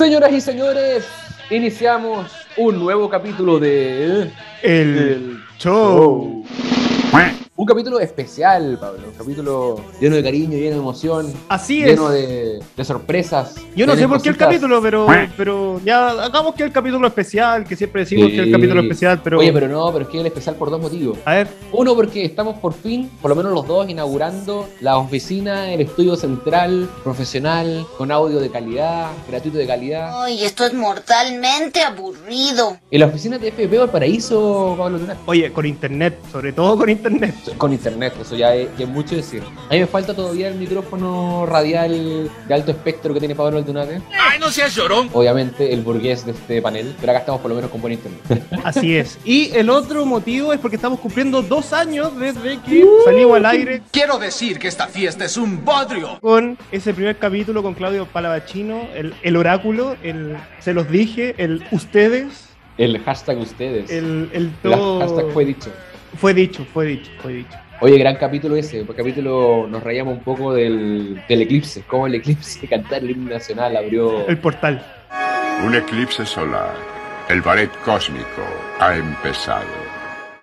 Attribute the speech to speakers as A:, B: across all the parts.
A: Señoras y señores, iniciamos un nuevo capítulo de
B: El, show.
A: Un capítulo especial, Pablo. Un capítulo lleno de cariño, lleno de emoción.
B: Así es.
A: Lleno de, de sorpresas.
B: Yo no sé por qué el capítulo, pero, pero ya hagamos que el capítulo especial, que siempre decimos
A: Sí.
B: que el capítulo especial, pero.
A: Oye, pero no, pero es que el especial por dos motivos.
B: A ver,
A: Uno, porque estamos por fin, por lo menos los dos, inaugurando la oficina, el estudio central, profesional, con audio de calidad, gratuito de calidad.
C: Ay, esto es mortalmente aburrido.
A: En la oficina de FP Valparaíso, Pablo
B: oye, con internet, sobre todo con internet.
A: Con internet, eso ya es, ya es mucho decir. A mí me falta todavía el micrófono radial de alto espectro que tiene Pablo Aldunate.
D: ¡Ay, no seas llorón!
A: Obviamente, el burgués de este panel, pero acá estamos por lo menos con buen internet.
B: Así es. Y el otro motivo es porque estamos cumpliendo dos años desde que salimos al aire
D: Quiero decir que esta fiesta es un bodrio.
B: con ese primer capítulo con Claudio Palavachino, el, el oráculo, el se los dije, el ustedes,
A: El hashtag ustedes.
B: el, el
A: El
B: todo.
A: hashtag fue dicho.
B: Fue dicho, fue dicho, fue dicho.
A: Oye, gran capítulo ese. Por capítulo nos reíamos un poco del, del eclipse. Cómo el eclipse cantar el himno nacional abrió.
B: El portal.
E: Un eclipse solar. El ballet cósmico ha empezado.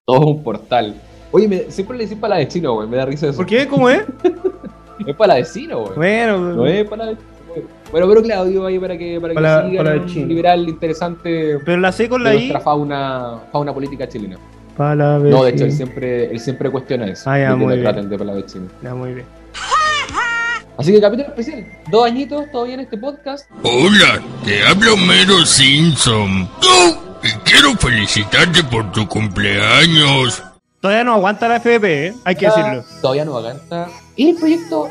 A: todo un portal. Oye, me- siempre le decís para la de chino, güey. Me da risa eso.
B: ¿Por qué? ¿Cómo es?
A: Es para la de chino, güey.
B: Bueno,
A: No es para la de. Bueno, pero Claudio ahí para que, para que
B: Para
A: siga
B: para
A: un liberal interesante
B: pero la sé con la
A: de
B: I.
A: nuestra fauna, fauna política chilena. No, de hecho, él siempre, él siempre cuestiona eso.
B: Ah, ya, muy bien.
A: traten de.
B: Ya, muy bien.
A: Así que capítulo especial. Dos añitos todavía en este podcast.
F: Hola, te habla Homero Simpson. ¡Oh! Y quiero felicitarte por tu cumpleaños.
B: Todavía no aguanta la FDP, ¿eh? hay que decirlo.
A: Todavía no aguanta. Y el proyecto,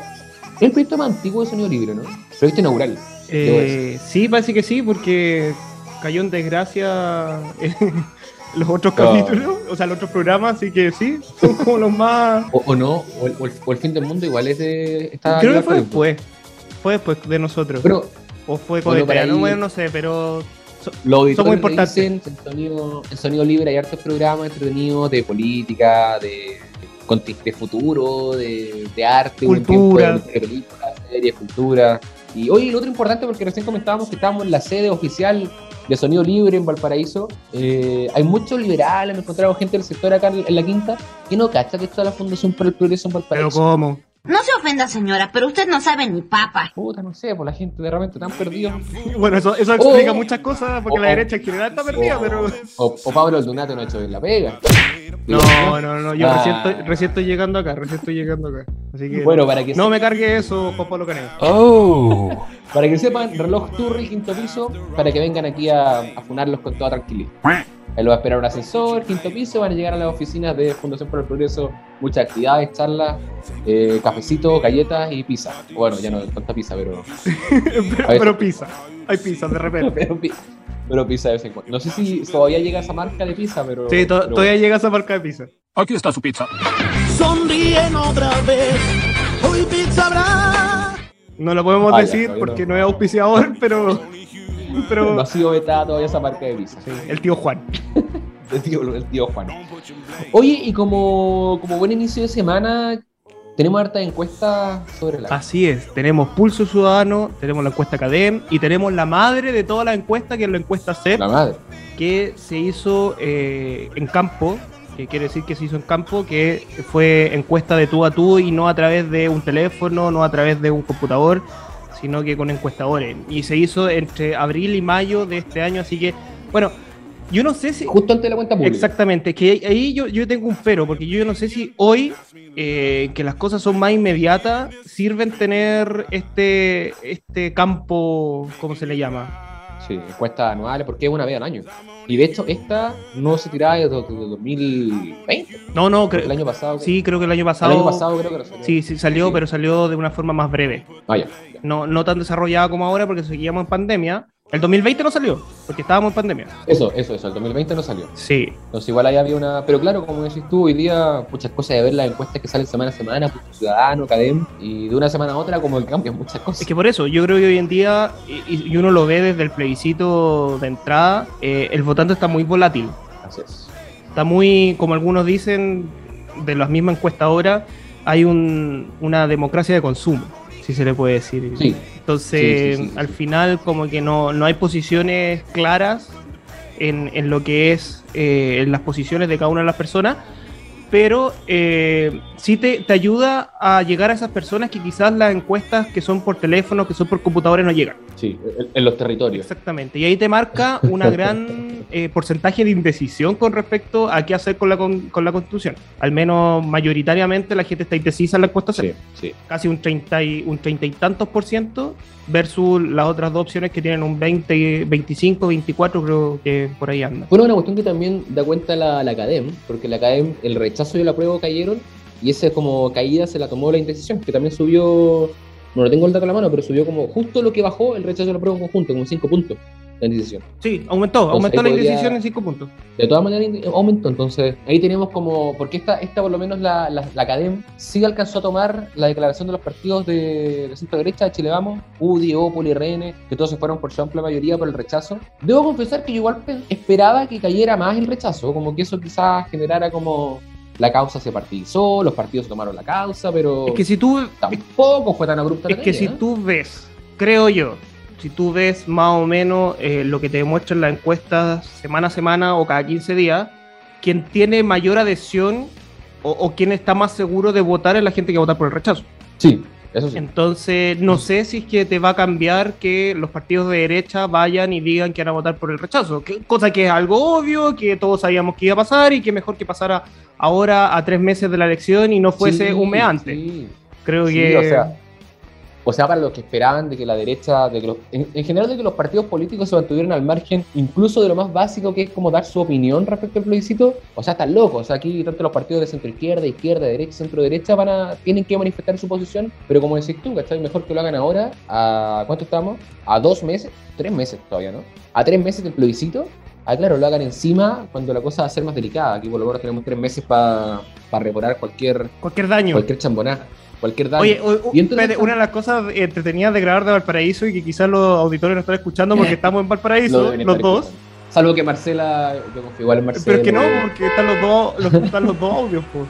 A: el proyecto más antiguo de Sonido Libre, ¿no? Proyecto inaugural.
B: Eh, sí, parece que sí, porque cayó en desgracia eh, los otros
A: Ah.
B: capítulos, o sea, los otros programas, así que sí, son como los más.
A: O, o no, o el, o el- o el fin del mundo igual es de. Está
B: Creo que fue
A: tiempo.
B: después. Fue después de nosotros.
A: Pero
B: o fue
A: bueno,
B: con
A: para ahí-
B: bueno, no sé, pero. so-
A: los auditores
B: Somos
A: le
B: importantes.
A: dicen, en sonido, sonido libre hay hartos programas entretenidos de política, de, de futuro, de, de arte, un
B: Cultura.
A: tiempo de, de películas, series, cultura. Y hoy lo otro importante, porque recién comentábamos que estábamos en la sede oficial de Sonido Libre en Valparaíso. Eh, hay muchos liberales, me gente del sector acá en, la quinta, que no cacha que está la Fundación para el Progreso en
B: Pero
A: Valparaíso.
B: ¿cómo?
C: No se ofenda, señora, pero usted no sabe ni papa.
A: Puta, no sé, por la gente de repente tan perdida.
B: Bueno, eso, eso explica
A: Oh.
B: muchas cosas, porque
A: Oh,
B: la
A: oh.
B: derecha en general está perdida,
A: o,
B: pero.
A: o, o Pablo Aldunate no ha hecho bien la pega.
B: No, no, no, yo
A: Ah.
B: recién, estoy, recién estoy llegando acá, recién estoy llegando acá. Así que.
A: Bueno, para que
B: no me cargue eso, Juan Pablo Caneo.
A: Oh. Para que sepan, reloj Turri, quinto piso, para que vengan aquí a, a funarlos con toda tranquilidad. Ahí lo va a esperar un ascensor, quinto piso, van a llegar a las oficinas de Fundación por el Progreso, muchas actividades, charlas, eh, cafecito, galletas y pizza. Bueno, ya no tanta pizza, pero,
B: pero, pizza. Hay pizza de repente.
A: pero, pi- pero pizza de vez en cuando. No sé si todavía llega esa marca de pizza, pero...
B: Sí, to-
A: pero
B: todavía llega esa marca de pizza.
D: Aquí está su pizza.
G: Sonríen otra vez. Hoy pizza habrá.
B: No lo podemos
A: Ah,
B: decir porque
A: no.
B: no es auspiciador, pero.
A: No
B: Pero.
A: ha sido vetada todavía esa marca de.
B: Sí, el tío Juan.
A: El tío, el tío Juan. Oye, y como, como buen inicio de semana, tenemos harta encuestas sobre la...
B: Así es, tenemos Pulso Ciudadano, tenemos la encuesta Cadem y tenemos la madre de toda la encuesta, que es la encuesta CEP,
A: La madre.
B: que se hizo eh, en campo, que quiere decir que se hizo en campo, que fue encuesta de tú a tú y no a través de un teléfono, no a través de un computador, sino que con encuestadores. Y se hizo entre abril y mayo de este año, así que, bueno, yo no sé si...
A: Justo antes de la cuenta pública.
B: Exactamente, que ahí yo, yo tengo un pero, porque yo no sé si hoy, eh, que las cosas son más inmediatas, sirven tener este, este campo, ¿cómo se le llama?
A: Sí, encuestas anuales, porque es una vez al año. Y de hecho, esta no se tiraba desde desde 2020.
B: No, no, creo,
A: el año pasado.
B: sí, creo que el año
A: El
B: pasado...
A: año pasado creo que no salió.
B: Sí, sí salió,
A: Sí.
B: pero salió de una forma más breve.
A: Ah, ya, ya.
B: No, no tan desarrollada como ahora porque seguíamos en pandemia. El 2020 no salió, porque estábamos en pandemia.
A: Eso, eso, eso. El 2020 no salió.
B: Sí,
A: Entonces, igual ahí había una. Pero claro, como decís tú, hoy día muchas cosas de ver las encuestas que salen semana a semana, pues, Ciudadano, Cadem, y de una semana a otra, como que cambian muchas cosas.
B: Es que por eso, yo creo que hoy en día, y, y uno lo ve desde el plebiscito de entrada, eh, el votante está muy volátil.
A: Así es.
B: Está muy, como algunos dicen, de las mismas encuestadoras, hay un- una democracia de consumo. Si se le puede decir.
A: Sí.
B: Entonces,
A: Sí, sí, sí,
B: al final, como que no, no hay posiciones claras en, en lo que es eh, en las posiciones de cada una de las personas, pero eh, sí te, te ayuda a llegar a esas personas que quizás las encuestas que son por teléfono, que son por computadores, no llegan.
A: Sí, en, los territorios.
B: Exactamente. Y ahí te marca una gran eh, porcentaje de indecisión con respecto a qué hacer con la, con, con la constitución. Al menos mayoritariamente la gente está indecisa en la encuesta.
A: Sí, sí.
B: Casi un 30 y, un 30 y tantos por ciento versus las otras dos opciones que tienen un 20, 25, 24 creo que por ahí andan.
A: Bueno, una cuestión que también da cuenta la, la ACADEM, porque la ACADEM, el rechazo y el apruebo cayeron, y esa como caída se la tomó la indecisión, que también subió, no lo tengo el dato a la mano, pero subió como justo lo que bajó el rechazo y el apruebo conjunto, como 5 puntos la indecisión.
B: Sí, aumentó,
A: Entonces,
B: aumentó la
A: podría-
B: indecisión en 5 puntos.
A: De todas maneras aumentó, entonces ahí tenemos como, porque esta, esta por lo menos la, la, la ACADEM sí alcanzó a tomar la declaración de los partidos de, de centro derecha, de Chile Vamos, UDI, Opol y RN, que todos se fueron por su amplia mayoría por el rechazo. Debo confesar que yo igual pe- esperaba que cayera más el rechazo, como que eso quizás generara como la causa se partidizó, los partidos tomaron la causa, pero
B: Es que si tú,
A: tampoco fue tan abrupta
B: es
A: la
B: que si
A: ¿eh?
B: tú ves, creo yo, si tú ves más o menos eh, lo que te demuestran las encuestas semana a semana o cada 15 días, quien tiene mayor adhesión o, o quien está más seguro de votar es la gente que va a votar por el rechazo.
A: Sí, eso sí.
B: Entonces, no sé si es que te va a cambiar que los partidos de derecha vayan y digan que van a votar por el rechazo. Que- cosa que es algo obvio, que todos sabíamos que iba a pasar y que mejor que pasara ahora a tres meses de la elección y no fuese
A: Sí,
B: humeante.
A: sí.
B: Creo
A: Sí,
B: que.
A: o sea, o sea, para los que esperaban de que la derecha, de que los- en, en general de que los partidos políticos se mantuvieran al margen, incluso de lo más básico que es como dar su opinión respecto al plebiscito, o sea, están locos. O sea, aquí tanto los partidos de centro izquierda, izquierda, derecha, centro derecha van a, tienen que manifestar su posición, pero como decís tú, ¿cachai? Mejor que lo hagan ahora, a ¿cuánto estamos? A dos meses, tres meses todavía, ¿no? A tres meses del plebiscito. Ah, claro, lo hagan encima cuando la cosa va a ser más delicada. Aquí por lo menos tenemos tres meses para reparar cualquier,
B: Cualquier daño.
A: cualquier chambonaje, cualquier daño.
B: Oye, o- una de las cosas entretenidas de grabar de Valparaíso y que quizás los auditores no están escuchando porque estamos en Valparaíso, los dos.
A: escuchando. Salvo que Marcela, yo confío igual en Marcela.
B: Pero es que no, porque están los dos, los, están los dos audios, pues.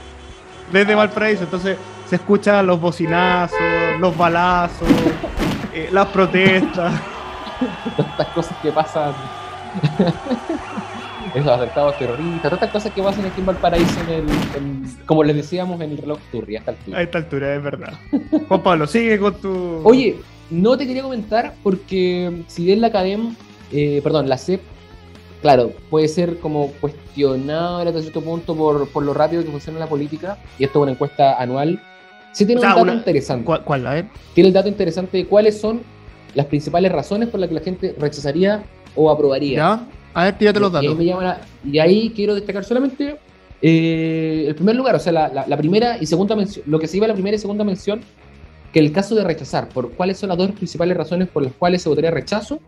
B: Desde Valparaíso, entonces se escuchan los bocinazos, los balazos, eh, las protestas.
A: Tantas cosas que pasan. Esos atentados terroristas, tantas cosas que pasan aquí en Valparaíso, en el, en- como les decíamos, en el reloj Turri, hasta el
B: A esta altura, es verdad. Juan Pablo, sigue con tu.
A: Oye, no te quería comentar porque si bien la Academ, eh, perdón, la CEP, claro, puede ser como cuestionable hasta cierto punto por, por lo rápido que funciona la política, y esto es una encuesta anual, sí tiene
B: O sea,
A: un dato
B: una-
A: interesante.
B: ¿Cuál, cuál, a ver?
A: tiene el dato interesante de cuáles son las principales razones por las que la gente rechazaría o aprobaría.
B: ¿Ya? A ver, tírate los
A: Y ahí,
B: datos.
A: me llama la- y ahí quiero destacar solamente eh, el primer lugar, o sea, la, la- la primera y segunda mención, lo que se iba a la primera y segunda mención, que el caso de rechazar, por cuáles son las dos principales razones por las cuales se votaría rechazo,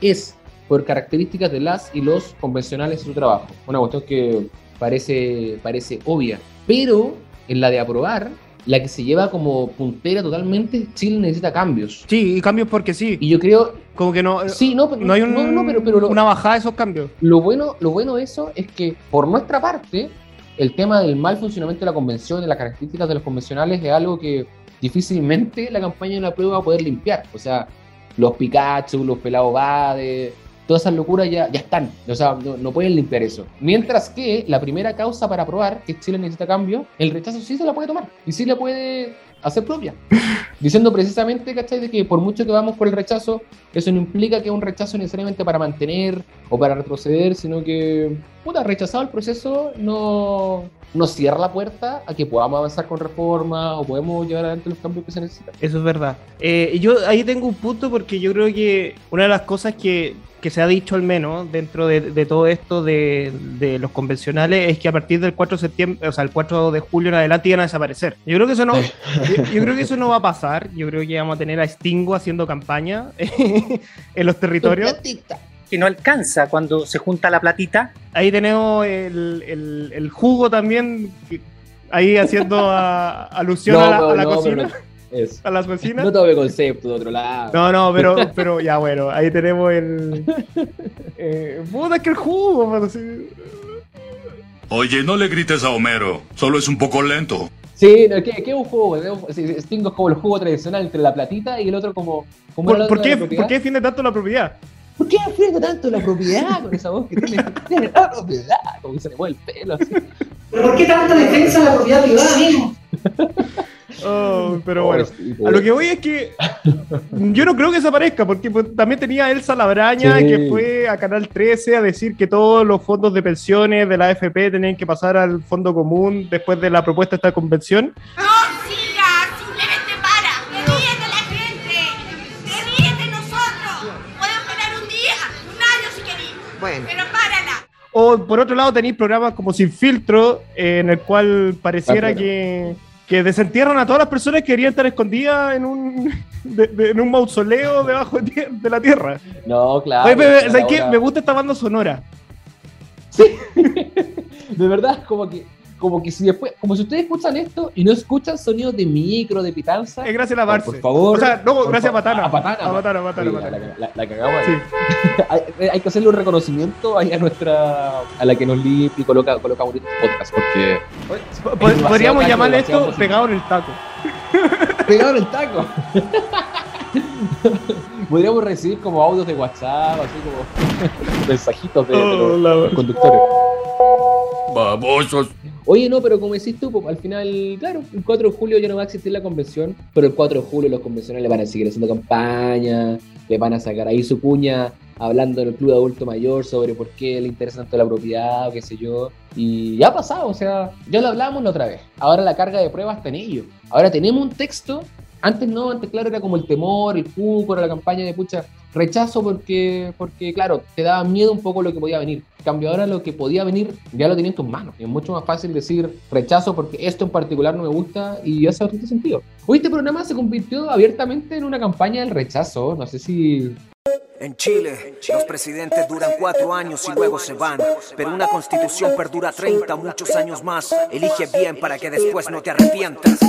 A: es por características de las y los convencionales en su trabajo. Una cuestión que parece, parece obvia. Pero en la de aprobar, la que se lleva como puntera totalmente, Chile necesita cambios.
B: Sí, y cambios porque sí.
A: Y yo creo,
B: Como que no,
A: sí, no,
B: no hay un-
A: no, no, pero, pero lo-
B: una bajada de esos cambios.
A: lo bueno, lo bueno de eso es que, por nuestra parte, el tema del mal funcionamiento de la convención, de las características de los convencionales, es algo que difícilmente la campaña de la prueba va a poder limpiar. O sea, los Pikachu, los pelados Bade, todas esas locuras ya, ya están. O sea, no, no pueden limpiar eso. Mientras que la primera causa para probar que Chile necesita cambio, el rechazo sí se la puede tomar y sí la puede hacer propia. Diciendo precisamente, ¿cachai? De que por mucho que vamos por el rechazo, eso no implica que es un rechazo necesariamente para mantener o para retroceder, sino que, puta, rechazado el proceso no nos cierra la puerta a que podamos avanzar con reforma o podemos llevar adelante los cambios que se necesitan.
B: Eso es verdad. Eh, yo ahí tengo un punto porque yo creo que una de las cosas que, que se ha dicho al menos dentro de, de todo esto de, de los convencionales es que a partir del 4 de septiembre, o sea, el 4 de julio en adelante iban a desaparecer. Yo creo que eso no, yo, yo creo que eso no va a pasar. Yo creo que vamos a tener a Stingo haciendo campaña en los territorios.
H: Que no alcanza cuando se junta la platita.
B: Ahí tenemos el, el- el jugo también, ahí haciendo a- alusión a la, a la
A: no,
B: cocina,
A: no- eso.
B: a las vecinas.
A: No tome concepto de otro lado.
B: No, no, pero, pero ya bueno, ahí tenemos el. Eh, puta, es que el jugo, pero sí.
F: Oye, no le grites a Homero, solo es un poco lento.
A: Sí, no, ¿qué, qué es un juego? Es un- sí, Sting es como el juego tradicional entre la platita y el otro como... como
B: ¿Por,
A: la
B: por qué. ¿Por qué defiende tanto la propiedad?
A: ¿Por qué defiende tanto la propiedad con esa voz que tiene? Tiene la propiedad, como que se le mueve el pelo así.
I: ¿Pero por qué tanta defensa de la propiedad privada, amigo?
B: Oh, pero
A: Pobre
B: bueno. A lo que voy es que yo no creo que desaparezca, porque pues, también tenía Elsa Labraña
A: Sí.
B: que fue a Canal 13 a decir que todos los fondos de pensiones de la AFP tenían que pasar al fondo común después de la propuesta de esta convención.
C: ¡No sigas!
J: Bueno.
C: Pero párala.
B: O por otro lado tenéis programas como Sin Filtro, eh, en el cual pareciera
A: Ah,
B: que, que desentierran a todas las personas que querían estar escondidas en un, de- de- en un mausoleo debajo de, la tierra.
A: No, claro.
B: Oye,
A: claro,
B: ¿sabes qué? Me gusta esta banda sonora.
A: De verdad, como que, como que si después, como si ustedes escuchan esto y no escuchan sonidos de micro, de pitanza.
B: Es gracias a la
A: por- favor.
B: O sea, no, gracias a Patana.
A: A Patana.
B: A Patana, a Patana, a Patana.
A: La, la- la cagamos ahí.
B: Sí.
A: hay, hay que hacerle un reconocimiento ahí a nuestra, a la que nos limpia y coloca, coloca bonitos podcasts, porque
B: Podríamos
A: demasiado
B: esto pegado en el taco.
A: pegado en el taco. Podríamos recibir como audios de WhatsApp, así como mensajitos de, de
B: Oh,
A: los, los conductores.
F: Babosos.
A: Oye, no, pero como decís tú, pues, al final, claro, el 4 de julio ya no va a existir la convención, pero el 4 de julio los convencionales van a seguir haciendo campaña, le van a sacar ahí su cuña hablando en el club de adulto mayor sobre por qué le interesa tanto la propiedad o qué sé yo. Y ya ha pasado, o sea, ya lo hablamos la otra vez. Ahora la carga de pruebas está en ello. Ahora tenemos un texto. Antes no, antes claro era como el temor, el cuco, la campaña de pucha, rechazo porque, porque claro, te daba miedo un poco lo que podía venir. En ahora lo que podía venir ya lo tenía en tus manos. Y es mucho más fácil decir rechazo porque esto en particular no me gusta y hace bastante sentido. Hoy este programa se convirtió abiertamente en una campaña del rechazo. No sé si
K: En Chile, los presidentes duran cuatro años y luego se van, pero una constitución perdura 30, muchos años más. Elige bien para que después no te arrepientas.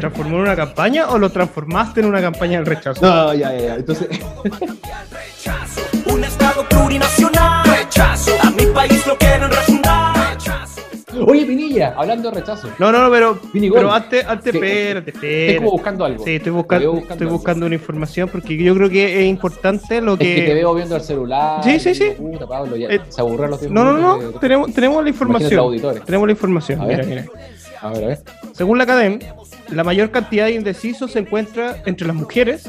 B: ¿Transformó en una campaña o lo transformaste en una campaña del rechazo?
A: No, ya, ya, ya. Entonces,
K: Un estado plurinacional. Rechazo.
A: Oye, Pinilla, hablando de rechazo.
B: No, no, no, pero, pero antes, antes,
A: Sí,
B: espérate,
A: Estoy
B: espérate.
A: como buscando algo.
B: Sí, estoy buscando, estoy
A: algo.
B: buscando una información porque yo creo que es importante lo
A: Es que te
B: que...
A: veo viendo el celular.
B: Sí, sí, sí.
A: Puta, Pablo, ya
B: Eh,
A: se aburrió los 10
B: No, no, no,
A: de-
B: tenemos, tenemos la información. Tenemos la información.
A: A
B: Mira,
A: ver.
B: mira.
A: A ver, a ver.
B: Según la Academ, la mayor cantidad de indecisos se encuentra entre las mujeres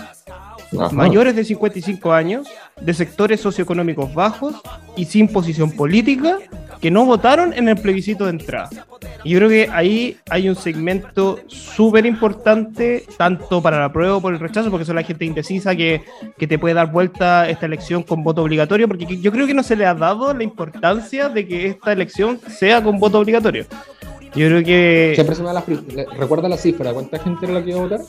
B: Mayores de 55 años, de sectores socioeconómicos bajos y sin posición política que no votaron en el plebiscito de entrada. Y yo creo que ahí hay un segmento súper importante, tanto para la prueba o por el rechazo, porque son la gente indecisa que, que te puede dar vuelta esta elección con voto obligatorio, porque yo creo que no se le ha dado la importancia de que esta elección sea con voto obligatorio. Yo creo que
A: Siempre se me da la ¿Recuerda la cifra? ¿Cuánta gente era la que iba a votar?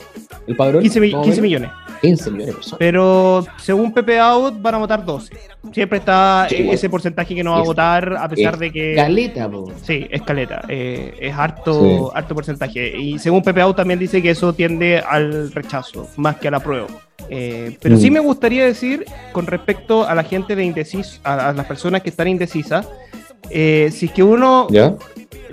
A: ¿El padrón?
B: 15, mi-
A: Más o
B: 15
A: menos.
B: millones.
A: 15 millones de personas.
B: Pero según Pepe Out van a votar 12. Siempre está
A: Sí,
B: e- ese porcentaje que no va a
A: Es-
B: votar a pesar
A: es
B: de que...
A: Caleta, po.
B: Sí, escaleta. eh, es harto,
A: Sí.
B: harto porcentaje. Y según Pepe Out también dice que eso tiende al rechazo, más que a la prueba. Eh, pero
A: Mm.
B: sí me gustaría decir, con respecto a la gente de indecis, a, a las personas que están indecisas, eh, si es que uno
A: ¿Ya?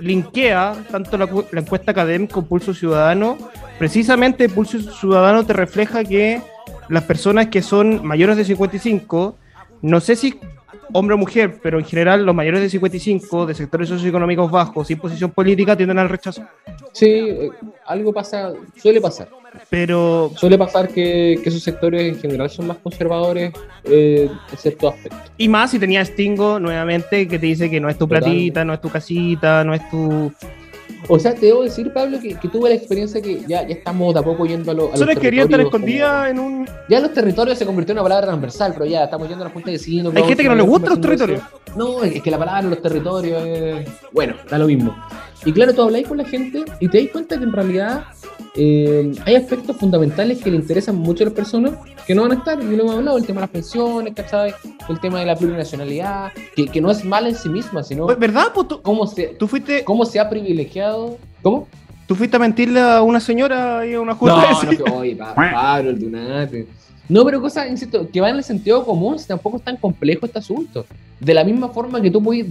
B: Linkea tanto la, la encuesta académica con Pulso Ciudadano, precisamente Pulso Ciudadano te refleja que las personas que son mayores de 55, no sé si hombre o mujer, pero en general los mayores de 55, de sectores socioeconómicos bajos, sin posición política, tienden al rechazo.
A: Sí, eh, algo pasa, suele pasar.
B: Pero
A: Suele pasar que, que esos sectores en general son más conservadores eh, en ciertos aspectos.
B: Y más si tenía Stingo nuevamente que te dice que no es tu platita, no es tu casita, no es tu.
A: O sea, te debo decir, Pablo, que, que tuve la experiencia que ya, ya estamos de a poco yendo a, lo- a los
B: Solo quería estar escondida en un.
A: Ya los territorios se convirtió en una palabra transversal, pero ya estamos yendo a la junta de vecinos.
B: Hay gente que no le gustan los
A: de
B: territorios.
A: eso. No, es que la palabra los territorios es... Bueno, da lo mismo. Y claro, tú habláis con la gente y te das cuenta que en realidad eh, hay aspectos fundamentales que le interesan mucho a las personas que no van a estar, y lo hemos hablado, el tema de las pensiones, ¿cachai? El tema de la plurinacionalidad, que, que no es mal en sí misma, sino
B: ¿Verdad? Pues tú,
A: cómo se,
B: tú fuiste,
A: cómo se ha privilegiado. ¿Cómo?
B: tú fuiste a mentirle a una señora y a una de
A: No, no, que, oye, Pa- Pablo, el Dunate. No, pero cosas, insisto, que van en el sentido común, si tampoco es tan complejo este asunto. De la misma forma que tú puedes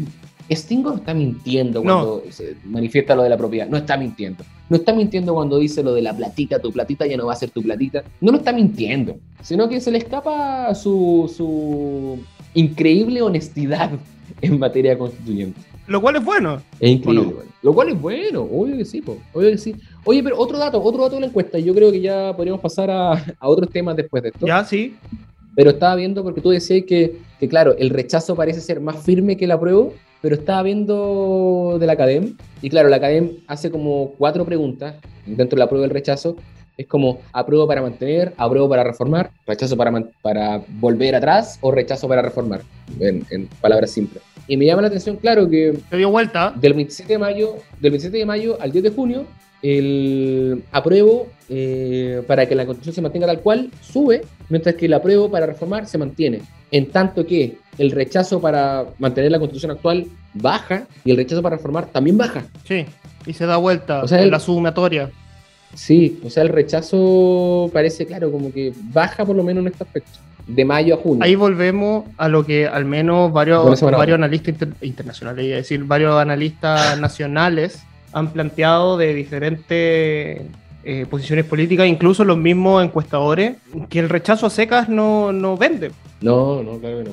A: Stingo no está mintiendo
B: No.
A: cuando se manifiesta lo de la propiedad. No está mintiendo. No está mintiendo cuando dice lo de la platita, tu platita ya no va a ser tu platita. No lo está mintiendo. Sino que se le escapa su, su increíble honestidad en materia constituyente.
B: Lo cual es bueno.
A: Es increíble. Lo cual es bueno, obvio que sí, po, obvio que sí. Oye, pero otro dato, otro dato de la encuesta. Yo creo que ya podríamos pasar a, a otros temas después de esto.
B: Ya, sí.
A: Pero estaba viendo, porque tú decías que, que, claro, el rechazo parece ser más firme que el apruebo, pero estaba viendo de la academia, y claro, la academia hace como cuatro preguntas dentro del apruebo y el rechazo. Es como apruebo para mantener, apruebo para reformar, rechazo para, para volver atrás o rechazo para reformar, en, en palabras simples. Y me llama la atención, claro, que
B: Se dio vuelta.
A: del 27 de mayo, del 27 de mayo al 10 de junio, el apruebo eh, para que la constitución se mantenga tal cual sube, mientras que el apruebo para reformar se mantiene. En tanto que el rechazo para mantener la constitución actual baja y el rechazo para reformar también baja.
B: Sí. Y se da vuelta
A: O sea,
B: en
A: el-
B: la sumatoria.
A: Sí, o sea, el rechazo parece, claro, como que baja por lo menos en este aspecto. De mayo a junio.
B: Ahí volvemos a lo que al menos varios, varios analistas inter- internacionales, a decir, varios analistas nacionales han planteado de diferentes eh, posiciones políticas, incluso los mismos encuestadores, que el rechazo a secas no, no vende.
A: No, no, claro que no.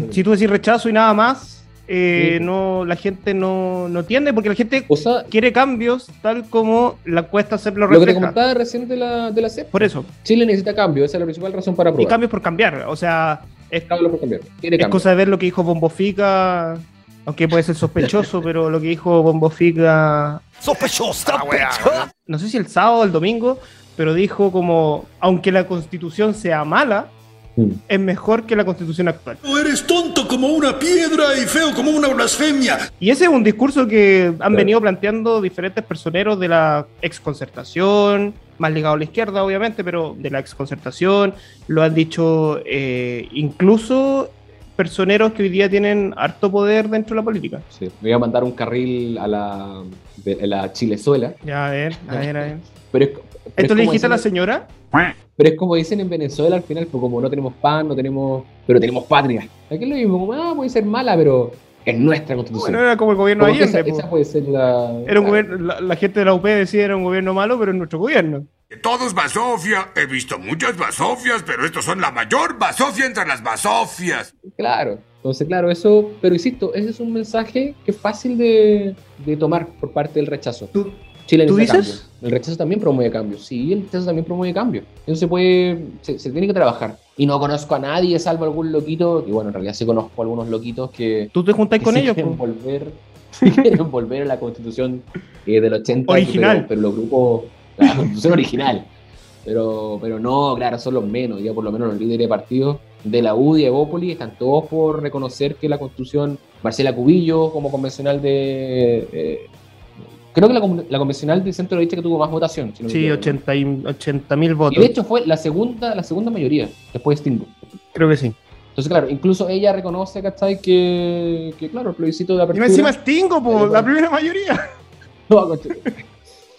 B: Mm, Si tú decís rechazo y nada más, eh,
A: Sí.
B: no, la gente no, no tiende, porque la gente
A: O sea,
B: quiere cambios tal como la encuesta se lo
A: lo que te
B: refleja.
A: comentaba recién de la, de la CEP,
B: Por eso.
A: Chile necesita cambio, esa es la principal razón para
B: Y
A: aprobar.
B: cambios por cambiar. O sea, es,
A: por cambiar. Quiere
B: es cosa de ver lo que dijo Bombofica, aunque puede ser sospechoso, pero lo que dijo Bombofica,
K: Sospechosa,
B: no sé si el sábado o el domingo, pero dijo como, aunque la constitución sea mala,
A: Mm.
B: es mejor que la constitución actual.
F: Eres tonto como una piedra y feo como una blasfemia.
B: Y ese es un discurso que han
A: Claro.
B: venido planteando diferentes personeros de la exconcertación, más ligado a la izquierda, obviamente, pero de la exconcertación, lo han dicho eh, incluso personeros que hoy día tienen harto poder dentro de la política.
A: Sí, me voy a mandar un carril a la, de- a la Chilezuela.
B: Ya, a ver, a ver, a ver.
A: Pero es, pero es
B: ¿Esto le dijiste a la señora?
A: Pero es como dicen en Venezuela al final, pues como no tenemos pan, no tenemos. Pero tenemos patria. Aquí es lo mismo, como, ah, puede ser mala, pero es nuestra constitución.
B: Bueno, era como el gobierno de Allende.
A: esa,
B: po.
A: esa puede ser la.
B: Era un
A: claro.
B: gobierno, la, la gente de la UP decía era un gobierno malo, pero es nuestro gobierno.
F: Todo es basofia. He visto muchas basofias, pero estos son la mayor basofia entre las basofias.
A: Claro. Entonces, claro, eso. Pero insisto, ese es un mensaje que es fácil de, de tomar por parte del rechazo.
B: ¿Tú-
A: Chile
B: tú
A: necesita
B: dices?
A: cambio. El rechazo también promueve cambios. Sí, el rechazo también promueve cambios. Eso se puede. Se, se tiene que trabajar. Y no conozco a nadie, salvo algún loquito. Y bueno, en realidad sí conozco a algunos loquitos que.
B: ¿Tú te juntas con ellos?
A: quieren volver, quieren volver a la constitución eh, del 80
B: Original.
A: pero, pero los grupos la constitución original pero pero no claro son los menos ya por lo menos los líderes de partidos de la UDI y Evópolis están todos por reconocer que la constitución Marcela Cubillo como convencional de eh, creo que la, con- la convencional de centro derecha que tuvo más votación si no me
B: Sí,
A: equivoco.
B: 80 mil
A: y
B: votos.
A: de hecho fue la segunda la segunda mayoría después de Stingo
B: Creo que sí.
A: entonces claro incluso ella reconoce ¿cachai? que que claro el plebiscito de
B: Y
A: apertura
B: encima Stingo, po,
A: Pero
B: la primera mayoría.
A: No,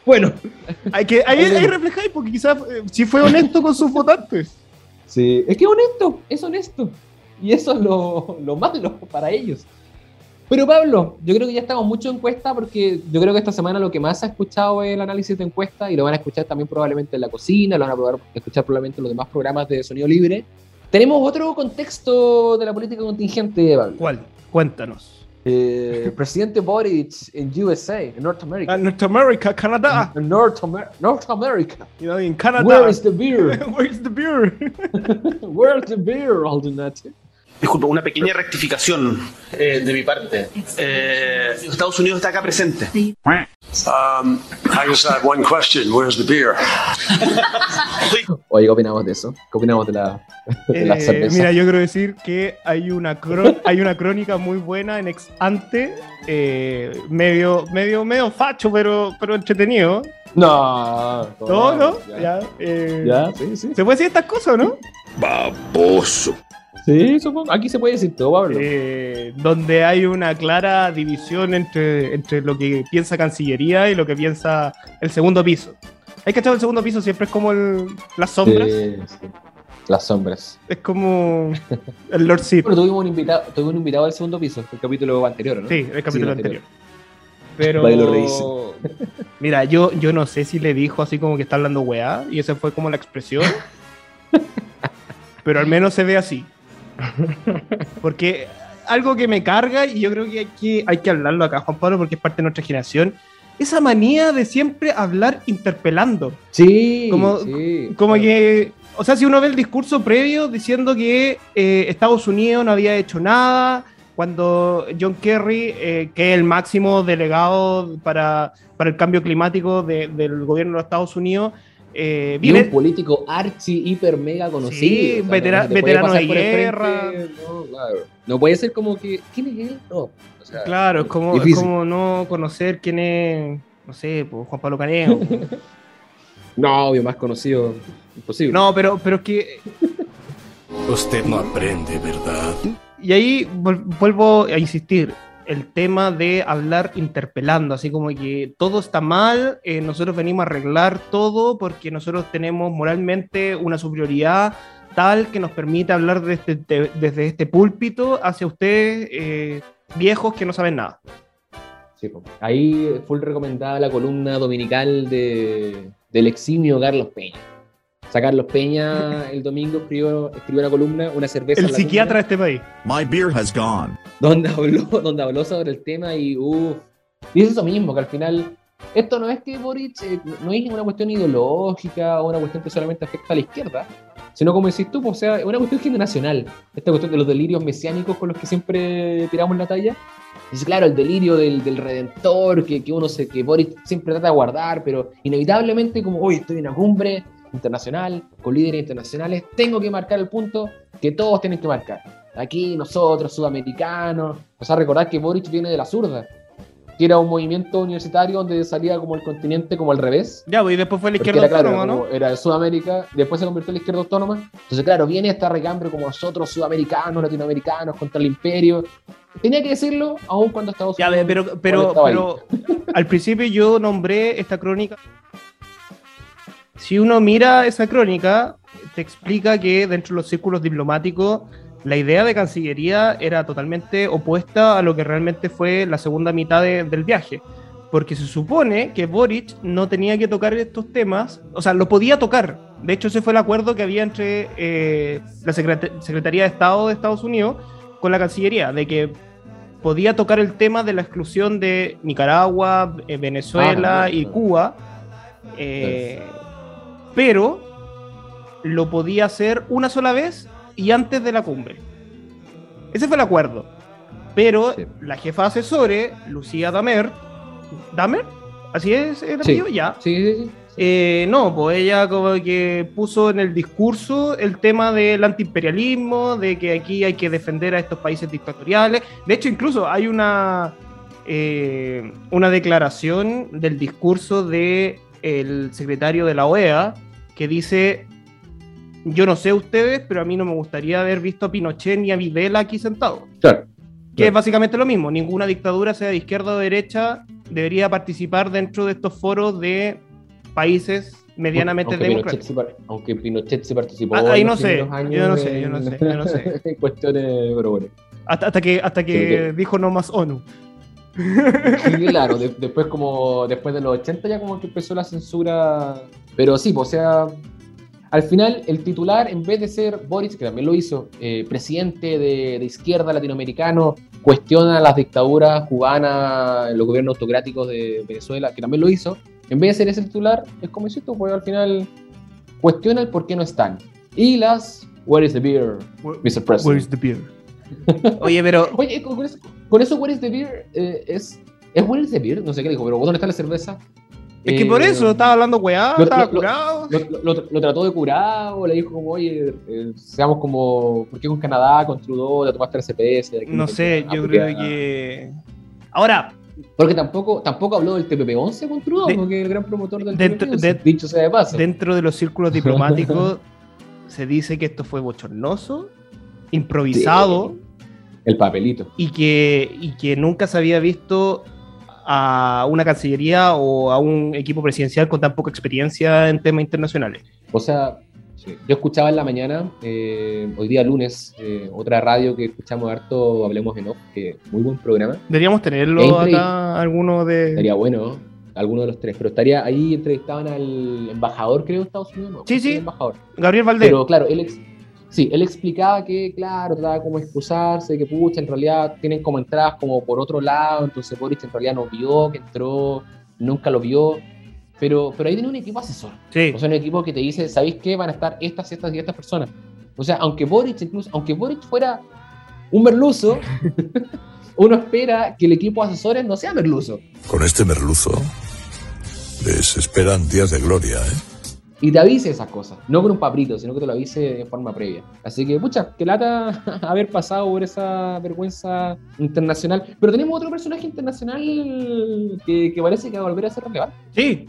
A: bueno
B: Hay que, reflejáis, porque quizás eh, sí fue honesto con sus votantes.
A: Sí, es que es honesto, es honesto. Y eso es lo, lo malo para ellos. Pero Pablo, yo creo que ya estamos mucho en encuesta porque yo creo que esta semana lo que más ha escuchado es el análisis de encuesta y lo van a escuchar también probablemente en la cocina, lo van a escuchar probablemente en los demás programas de sonido libre. Tenemos otro contexto de la política contingente, Pablo.
B: ¿Cuál? Cuéntanos.
A: Eh, presidente Boric en USA, en North America.
B: Ah, Norteamérica, Canadá.
A: En North, Amer- North America.
B: You know, en Canadá.
A: Where is the beer?
B: Where's the beer?
A: Where's the beer, Aldunate?
J: Disculpa, una pequeña rectificación eh, de mi parte. Eh, Estados Unidos está acá presente.
L: Um, I just have one question. Where's the beer?
A: Oye, ¿qué opinamos de eso? ¿Qué opinamos de la, de la
B: Eh,
A: cerveza?
B: mira, yo quiero decir que hay una, hay una crónica muy buena en ex ante, eh, medio, medio, medio facho, pero, pero entretenido.
A: No,
B: No, no,
A: ya.
B: ya. eh,
A: Ya, sí, sí.
B: ¿Se puede decir estas cosas, no?
F: Baboso.
A: Sí, supongo. Aquí se puede decir todo, Pablo.
B: Eh, donde hay una clara división entre, entre lo que piensa Cancillería y lo que piensa el segundo piso. ¿Hay que el segundo piso siempre es como el- las sombras?
A: Sí, sí. Las sombras.
B: Es como el Lord Sith.
A: Bueno, tuvimos un invitado, tuvimos un invitado al segundo piso, el capítulo anterior, ¿no?
B: Sí, el capítulo anterior. Pero.
A: Lo.
B: Mira, yo, yo no sé si le dijo así como que está hablando weá, y esa fue como la expresión. pero al menos se ve así. Porque algo que me carga, y yo creo que hay que, hay que hablarlo acá, Juan Pablo, porque es parte de nuestra generación. Esa manía de siempre hablar interpelando.
A: Sí,
B: Como,
A: sí.
B: como que, o sea, si uno ve el discurso previo diciendo que eh, Estados Unidos no había hecho nada, cuando John Kerry, eh, que es el máximo delegado para, para el cambio climático de- del gobierno de los Estados Unidos, eh,
A: Y un político archi, hiper, mega conocido.
B: Sí, vetera-
A: no
B: veterano de guerra.
A: No, claro. No puede ser como que. ¿Quién es él? No. O sea,
B: claro, es como, es como no conocer quién es, no sé, pues, Juan Pablo Canejo.
A: No, obvio, más conocido. Imposible.
B: no, pero, pero es que
M: Usted no aprende, ¿verdad?
B: Y ahí vuelvo a insistir, el tema de hablar interpelando, así como que todo está mal, eh, nosotros venimos a arreglar todo porque nosotros tenemos moralmente una superioridad tal que nos permite hablar de este- de- desde este púlpito hacia ustedes eh, viejos que no saben nada.
A: Sí. Ahí fue recomendada la columna dominical de, del eximio Carlos Peña. O sea, Carlos Peña el domingo escribió, escribió una columna, una cerveza.
B: El psiquiatra de
A: cumbre,
B: este país.
M: My beer has gone.
A: donde habló, donde habló sobre el tema y uff, dice eso mismo, que al final esto no es que Boric, eh, no es una cuestión ideológica o una cuestión que solamente afecta a la izquierda, sino como decís tú, pues, o sea, es una cuestión generacional. Esta cuestión de los delirios mesiánicos con los que siempre tiramos la talla. Dice, claro, el delirio del, del redentor, que, que uno se, que Boric siempre trata de guardar, pero inevitablemente, como hoy estoy en una cumbre internacional, con líderes internacionales, tengo que marcar el punto que todos tienen que marcar. Aquí nosotros, sudamericanos, o sea, recordar que Boric viene de la zurda, que era un movimiento universitario donde salía como el continente como al revés.
B: Ya, pues y después fue la izquierda
A: era,
B: autónoma, ¿no?
A: era de Sudamérica, después se convirtió en la izquierda autónoma. Entonces, claro, viene esta recambio como nosotros, sudamericanos, latinoamericanos, contra el imperio. Tenía que decirlo, aun cuando Estados
B: Ya,
A: Unidos.
B: pero, pero,
A: estaba ahí.
B: pero al principio yo nombré esta crónica. Si uno mira esa crónica, te explica que dentro de los círculos diplomáticos la idea de Cancillería era totalmente opuesta a lo que realmente fue la segunda mitad de- del viaje. Porque se supone que Boric no tenía que tocar estos temas, o sea, lo podía tocar. De hecho, ese fue el acuerdo que había entre eh, la Secret- Secretaría de Estado de Estados Unidos con la Cancillería, de que podía tocar el tema de la exclusión de Nicaragua, eh, Venezuela
A: Ah,
B: y. Cuba, eh, pero lo podía hacer una sola vez y antes de la cumbre. Ese fue el acuerdo. Pero
A: Sí.
B: la jefa de asesores, Lucía Damer, ¿Damer? ¿Así es el
A: Sí.
B: apellido? Ya.
A: Sí, sí, sí.
B: Eh, no, pues ella como que puso en el discurso el tema del antiimperialismo, de que aquí hay que defender a estos países dictatoriales. De hecho, incluso hay una, eh, una declaración del discurso del el secretario de la OEA que dice, yo no sé ustedes, pero a mí no me gustaría haber visto a Pinochet ni a Videla aquí sentados.
A: Claro.
B: Que es básicamente lo mismo, ninguna dictadura, sea de izquierda o derecha, debería participar dentro de estos foros de países medianamente
A: aunque
B: democráticos.
A: aunque Pinochet se participó.
B: Ah,
A: en
B: ahí no sé,
A: años
B: yo no sé, yo no sé, yo no sé.
A: cuestiones, pero bueno.
B: Hasta, hasta que, hasta que- dijo no más ONU.
A: Sí, claro, de- después como después de los 80 ya como que empezó la censura. Pero sí, pues, o sea, al final el titular, en vez de ser Boris, que también lo hizo, eh, presidente de, de izquierda latinoamericano, cuestiona las dictaduras cubanas, los gobiernos autocráticos de Venezuela, que también lo hizo, en vez de ser ese titular, es como si pues al final cuestiona el por qué no están. Y las, where is the beer, Mr. President?
B: Where's the beer? Oye, pero
A: Oye, con con eso, con eso Where is the beer eh, es. ¿Es Where is the beer? No sé qué dijo, pero ¿dónde está la cerveza?
B: es que por
A: Eh,
B: eso estaba hablando weá,
A: lo-
B: estaba
A: lo-
B: curado.
A: Lo, lo- lo- lo trató de curado, le dijo como, oye, eh, seamos como, ¿por qué con Canadá, con Trudeau, te tomaste el CPS? de aquí,
B: No sé, yo
A: Porque,
B: creo
A: ah,
B: que. Ahora,
A: Porque tampoco, tampoco habló del TPP-11 con Trudeau,
B: De-
A: porque el gran promotor del
B: dentro-
A: TPP-11,
B: de-
A: dicho sea de paso.
B: dentro de los círculos diplomáticos se dice que esto fue bochornoso, improvisado.
A: El papelito.
B: y que, y que nunca se había visto a una cancillería o a un equipo presidencial con tan poca experiencia en temas internacionales.
A: O sea, sí. Yo escuchaba en la mañana, eh, hoy día lunes, eh, otra radio que escuchamos harto, Hablemos en Off, que muy buen programa.
B: Deberíamos tenerlo acá, alguno de.
A: Estaría bueno, alguno de los tres, pero estaría ahí entrevistaban al embajador, creo, de Estados Unidos. no,
B: Sí,
A: ¿cuál fue
B: sí.
A: embajador.
B: Gabriel Valdés.
A: Pero claro, él, ex- sí, él explicaba que, claro, trataba como excusarse, que pucha, en realidad tienen como entradas como por otro lado, entonces Boric en realidad no vio que entró, nunca lo vio. Pero, pero ahí tiene un equipo asesor.
B: Sí.
A: O sea, un equipo que te dice, ¿sabéis qué? Van a estar estas, estas y estas personas. O sea, aunque Boric, incluso, aunque Boric fuera un merluzo, uno espera que el equipo de asesores no sea merluzo.
M: Con este merluzo les esperan días de gloria, ¿eh?
A: Y te avise esas cosas, no con un paprito, sino que te lo avise de forma previa. Así que, pucha, que lata haber pasado por esa vergüenza internacional. Pero tenemos otro personaje internacional que, que parece que va a volver a ser relevante.
B: Sí,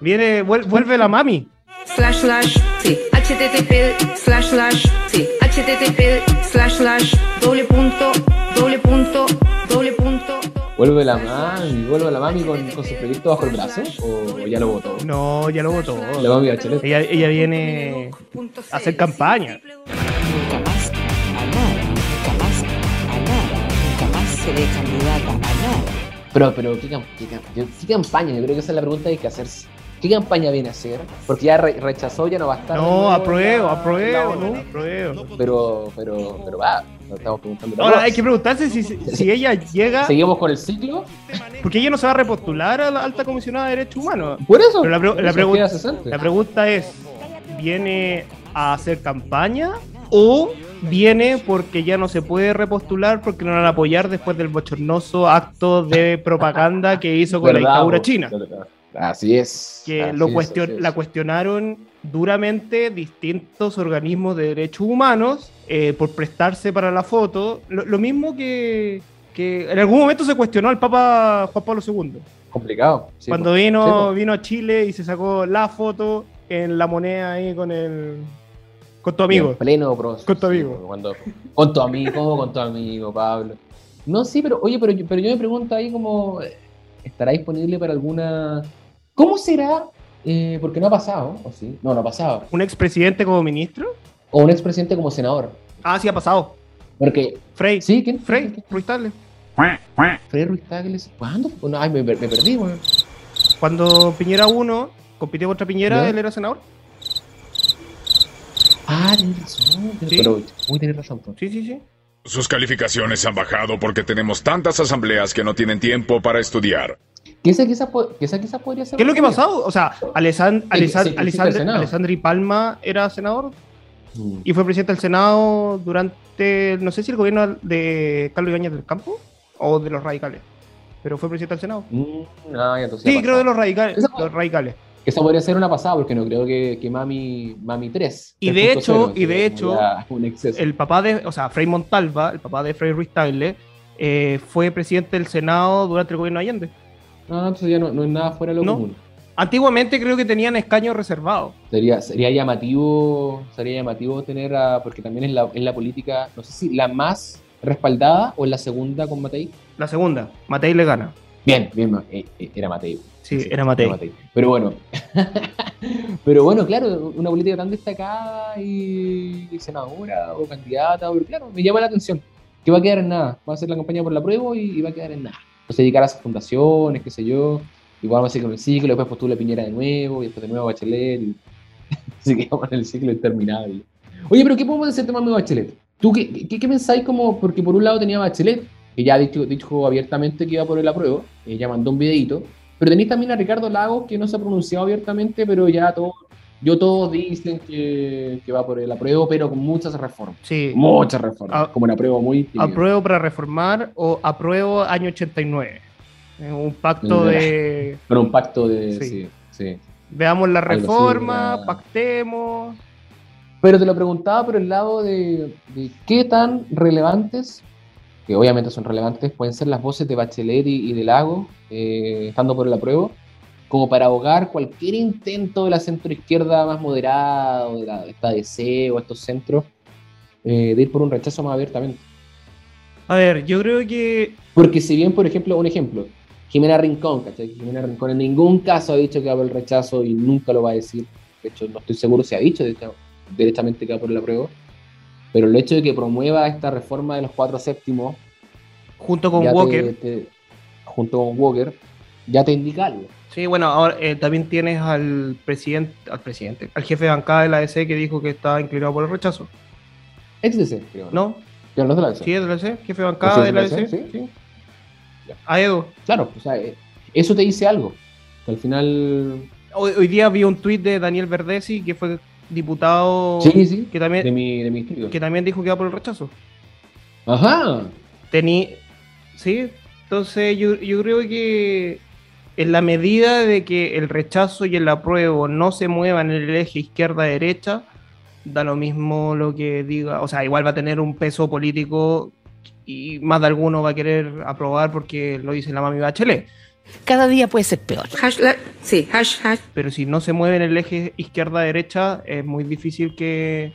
B: viene, vuel- vuelve la mami.
N: slash slash sí http slash slash sí http slash slash doble punto doble punto doble punto
A: ¿Vuelve la mami? ¿Vuelve la mami con, con su proyecto bajo el brazo? ¿O ya lo votó?
B: No, ya lo votó.
A: La mami Bachelet.
B: Ella, ella viene a hacer campaña.
O: Nunca más a nada, nunca más a nada, nunca más seré candidata a nada.
A: Pero, pero ¿qué, campaña? Yo creo que esa es la pregunta que hay que hacerse. ¿Qué campaña viene a hacer? Porque ya re- rechazó, ya no va a estar.
B: No, apruebo, apruebo, ¿no? Apruebo.
A: Pero, pero, pero va, nos estamos preguntando.
B: Ahora hay que preguntarse si, si ella llega.
A: ¿Seguimos con el ciclo?
B: Porque ella no se va a repostular a la alta comisionada de derechos humanos.
A: Por eso.
B: Pero la, pre- pregunta- la es: ¿viene a hacer campaña o viene porque ya no se puede repostular porque no la van a apoyar después del bochornoso acto de propaganda que hizo con la
A: ¿Verdad,
B: dictadura china?
A: Así es.
B: que
A: así
B: lo
A: es,
B: cuestion-
A: así es.
B: la cuestionaron duramente distintos organismos de derechos humanos eh, por prestarse para la foto. Lo, lo mismo que, que en algún momento se cuestionó al Papa Juan Pablo II.
A: Complicado. sí,
B: cuando vino,
A: Sí,
B: vino a Chile y se sacó la foto en la moneda ahí con el con tu amigo.
A: En pleno pros.
B: Con tu amigo.
A: cuando- con tu amigo, ¿cómo con tu amigo, Pablo? No, sí, pero oye, pero, yo- pero yo me pregunto ahí como, ¿estará disponible para alguna... ¿Cómo será? Eh, porque no ha pasado, ¿o sí? No, no ha pasado.
B: ¿Un expresidente como ministro?
A: O un expresidente como senador.
B: Ah, sí ha pasado.
A: Porque...
B: Frey.
A: ¿Sí? ¿Quién?
B: Frey, Ruiz Tagle.
A: Frey Ruiz Tagle, ¿Cuándo? Bueno, ay, me, me perdí, weón.
B: Cuando Piñera 1 compitió contra Piñera,
A: ¿Ya?
B: él era senador.
A: Ah, tienes razón.
B: Sí.
A: Pero, uy, tienes razón. pues.
B: Sí, sí, sí.
P: Sus calificaciones han bajado porque tenemos tantas asambleas que no tienen tiempo para estudiar.
A: Que esa quizás podría ser...
B: ¿Qué es lo que ha pasado? O sea. Alessandri Palma era senador
A: Mm.
B: y fue presidente del Senado durante, no sé si el gobierno de Carlos Ibáñez del Campo o de los radicales, pero fue presidente del Senado.
A: Mm, ah, entonces
B: Sí, creo de los radicales.
A: Esa-
B: Los radicales.
A: Esa podría ser una pasada porque no creo que, que Mami, Mami 3.
B: Y de hecho,
A: 3.0,
B: y de hecho, el papá de, o sea, Frei Montalva, el papá de Frei Ruiz Tagle, eh, fue presidente del Senado durante el gobierno de Allende.
A: No, entonces ya no, no es nada fuera de lo
B: No.
A: común.
B: Antiguamente creo que tenían escaños reservados.
A: Sería, sería llamativo, sería llamativo tener a, porque también es la, es la política, no sé si la más respaldada o es la segunda con Matei.
B: La segunda, Matei le gana.
A: Bien, bien, eh, eh, era Matei.
B: Sí, era Matei.
A: Pero bueno, pero bueno, claro, una política tan destacada y, senadora o candidata, pero claro, me llama la atención. Que va a quedar en nada, va a hacer la campaña por la prueba y, y va a quedar en nada. Entonces dedicar a sus fundaciones, qué sé yo, igual vamos a seguir con el ciclo, después postula Piñera de nuevo, y después de nuevo Bachelet, y así que vamos en el ciclo interminable. Oye, pero ¿qué podemos decir de Mami Bachelet? ¿Tú qué, qué, qué pensáis como, porque por un lado tenía Bachelet, que ya dijo abiertamente que iba por el apruebo, eh, ya mandó un videito, pero tenéis también a Ricardo Lagos que no se ha pronunciado abiertamente, pero ya todos, yo todos dicen que, que va por el apruebo, pero con muchas reformas.
B: Sí.
A: Muchas reformas. Como el apruebo muy tímido.
B: Apruebo para reformar o apruebo año 89. Un pacto de.
A: Pero un pacto de.
B: Sí.
A: Sí, sí.
B: Veamos la reforma, pactemos.
A: Pero te lo preguntaba por el lado de, de qué tan relevantes, que obviamente son relevantes, pueden ser las voces de Bachelet y, y de Lago, eh, estando por el apruebo, como para ahogar cualquier intento de la centroizquierda más moderada, o de la de esta DC o estos centros, eh, de ir por un rechazo más abiertamente.
B: A ver, yo creo que.
A: Porque si bien, por ejemplo, un ejemplo, Jimena Rincón, ¿cachai? Jimena Rincón en ningún caso ha dicho que va por el rechazo y nunca lo va a decir. De hecho, no estoy seguro si ha dicho, de hecho, derechamente queda por el apruebo. Pero el hecho de que promueva esta reforma de los cuatro séptimos
B: Junto con
A: te-
B: Walker.
A: te- junto con Walker, ya te indica algo.
B: Sí, bueno, ahora eh, también tienes al presidente, al presidente, al jefe de bancada de la ADC que dijo que estaba inclinado por el rechazo.
A: Ex DC, creo.
B: ¿No?
A: Pero no es de la DC.
B: Sí, es de la ADC, jefe de bancada de la
A: ¿Sí la ADC?
B: Sí. A Edo.
A: Claro, o sea, eh, eso te dice algo. Que al final.
B: Hoy, hoy día vi un tuit de Daniel Verdesi, que fue diputado.
A: Sí, sí.
B: Que también,
A: de mi, de mi
B: que también dijo que iba por el rechazo.
A: Ajá.
B: Tení, sí, entonces yo, yo creo que en la medida de que el rechazo y el apruebo no se muevan en el eje izquierda-derecha, da lo mismo lo que diga, o sea, igual va a tener un peso político y más de alguno va a querer aprobar porque lo dice la mami Bachelet.
O: Cada día puede ser peor.
N: sí, hash, hash.
B: Pero si no se mueve en el eje izquierda-derecha, es muy difícil que,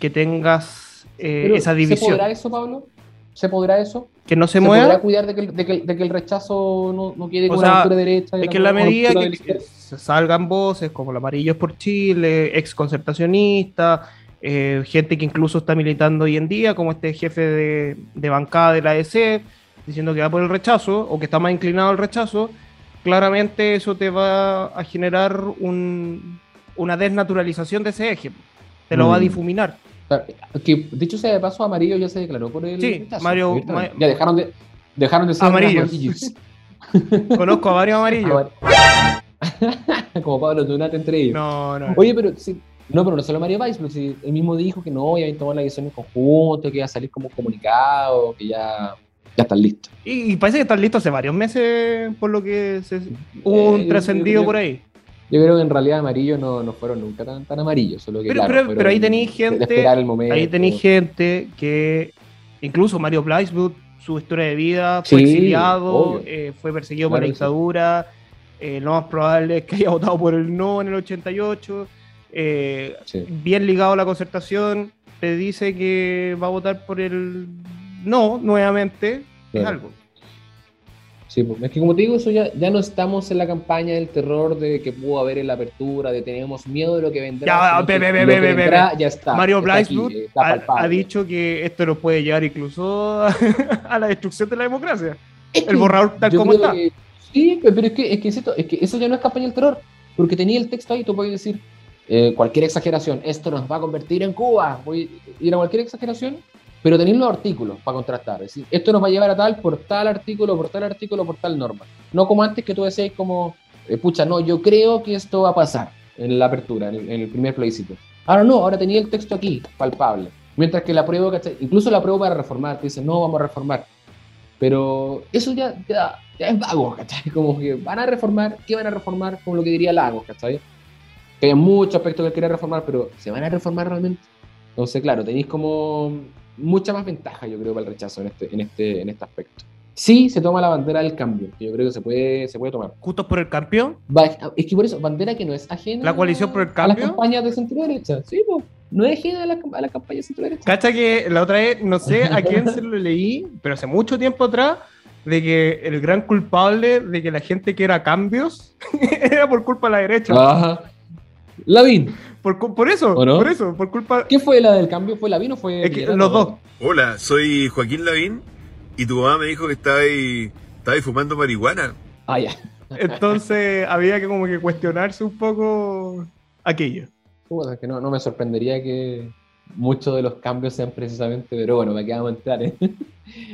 B: que tengas eh, esa
A: ¿Se
B: división.
A: podrá eso, Pablo? ¿Se podrá eso?
B: Que no se,
A: ¿Se
B: mueva.
A: podrá cuidar de que, el- de que- de que el rechazo no, no quede
B: O
A: con
B: sea,
A: la derecha?
B: es que en la medida que
A: la
B: se salgan voces como el Amarillo es por Chile, ex concertacionista, eh, gente que incluso está militando hoy en día, como este jefe de, de bancada de la ADC, diciendo que va por el rechazo o que está más inclinado al rechazo, claramente eso te va a generar un- una desnaturalización de ese eje. Te lo va a
A: Mm.
B: difuminar.
A: Que, dicho sea de paso, Amarillo ya se declaró por el
B: Sí,
A: rechazo,
B: Mario-. Ma-
A: ya dejaron de, dejaron de ser
B: Amarillos. Conozco a varios amarillos.
A: Como Pablo Dunate entre ellos.
B: No, no.
A: Oye, pero sí, no, pero no solo Mario Valls, pero si él mismo dijo que no, ya habían tomado la decisión en conjunto, que iba a salir como un comunicado, que ya, ya están listos.
B: Y, y parece que están listos hace varios meses, por lo que se, hubo un
A: Eh,
B: trascendido por ahí.
A: Yo creo que en realidad amarillos no, no fueron nunca tan, tan amarillos, solo que
B: Pero,
A: claro,
B: pero- pero ahí tenéis gente,
A: esperar el momento.
B: ahí tenéis gente que, incluso Mario Blyeswood, su historia de vida, fue
A: Sí,
B: exiliado, eh, fue perseguido por la dictadura, eh, lo más probable es que haya votado por el no en el 88, eh,
A: Sí.
B: bien ligado a la concertación, te dice que va a votar por el no nuevamente, es algo.
A: Sí, pues, es que como te digo, eso ya, ya no estamos en la campaña del terror de que pudo haber en la apertura, de tenemos miedo de lo que vendrá.
B: Ya,
A: ya está.
B: Mario Blyeswood
A: está
B: ha, dicho que esto nos puede llevar incluso a, a la destrucción de la democracia.
A: Es que
B: el borrador tal como está.
A: que- sí, pero es que, es, que, es que eso ya no es campaña del terror, porque tenía el texto ahí, tú puedes decir eh, cualquier exageración, esto nos va a convertir en Cuba, voy a ir a cualquier exageración, pero tenéis los artículos para contrastar, es decir, esto nos va a llevar a tal por tal artículo, por tal artículo, por tal norma. No como antes que tú decías como, eh, pucha, no, yo creo que esto va a pasar en la apertura, en el, en el primer plebiscito. Ahora no, ahora tenía el texto aquí, palpable. Mientras que la prueba, incluso la prueba para reformar, te dicen, no, vamos a reformar. Pero eso ya, ya, ya es vago, ¿cachai? Como que van a reformar, ¿qué van a reformar? Como lo que diría Lagos, ¿cachai? Que hay muchos aspectos que quiere reformar, pero ¿se van a reformar realmente? Entonces, claro, tenéis como mucha más ventaja, yo creo, para el rechazo en este, en este, en este aspecto. Sí, se toma la bandera del cambio, que yo creo que se puede, se puede tomar.
B: Justos por el
A: Va- Es que por eso, bandera que no es ajena
B: la coalición por el
A: a las
B: cambio.
A: campañas de centro derecha. Sí, pues, no es ajena a la, a la campaña de centro derecha.
B: Cacha que la otra vez, no sé a quién se lo leí, pero hace mucho tiempo atrás, de que el gran culpable de que la gente quiera cambios era por culpa de la derecha.
A: Ajá. Lavín.
B: Por, por eso, por eso, por culpa.
A: ¿Qué fue la del cambio? ¿Fue Lavín o fue
B: Es que
A: Villarano?
B: los dos.
Q: Hola, soy Joaquín Lavín y tu mamá me dijo que estaba ahí, estaba ahí fumando marihuana.
A: Ah, ya.
B: Entonces había que como que cuestionarse un poco aquello.
A: Es que no, no me sorprendería que muchos de los cambios sean precisamente, pero bueno, me quedamos entrar en,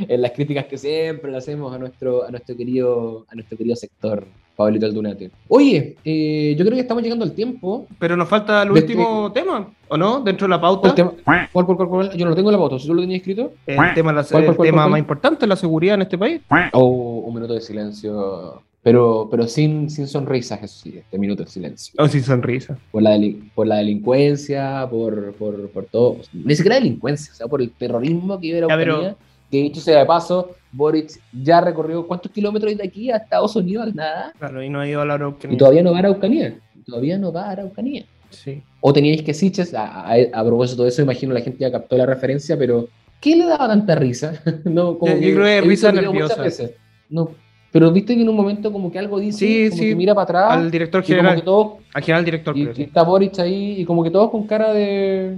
A: en las críticas que siempre le hacemos a nuestro, a nuestro querido, a nuestro querido sector, Pablito Aldunate. Oye, eh, yo creo que estamos llegando al tiempo.
B: Pero nos falta el último tema, ¿o no? Dentro de la pauta.
A: ¿Cuál, tema? ¿Cuál, cuál, cuál, cuál? Yo no lo tengo en la pauta, ¿tú lo tenías escrito?
B: El tema, la-
A: ¿Cuál,
B: el tema más importante, la seguridad en este país.
A: Oh, un minuto de silencio, pero, pero sin, sin sonrisas, eso sí, este minuto de silencio.
B: Oh, sin sonrisa.
A: Por la, por la delincuencia, por, por, por todo. Ni siquiera delincuencia, o sea, por el terrorismo que Ucrania. Que dicho sea de paso, Boric ya recorrió cuántos kilómetros de aquí a Estados Unidos, nada.
B: Claro, y no ha ido a la Araucanía.
A: Y todavía no va a Araucanía. Todavía no va a Araucanía.
B: Sí.
A: O teníais que Siches, a, a, a propósito de eso, imagino la gente ya captó la referencia, pero ¿qué le daba tanta risa? no, como
B: Yo- yo creo que
A: visto
B: risa nerviosa.
A: veces. No, Pero viste que en un momento como que algo dice,
B: Sí,
A: como
B: sí,
A: que mira para atrás.
B: al director
A: como
B: general.
A: que todos-
B: Al general director.
A: y,
B: pero
A: y está Boric ahí, y como que todos con cara de.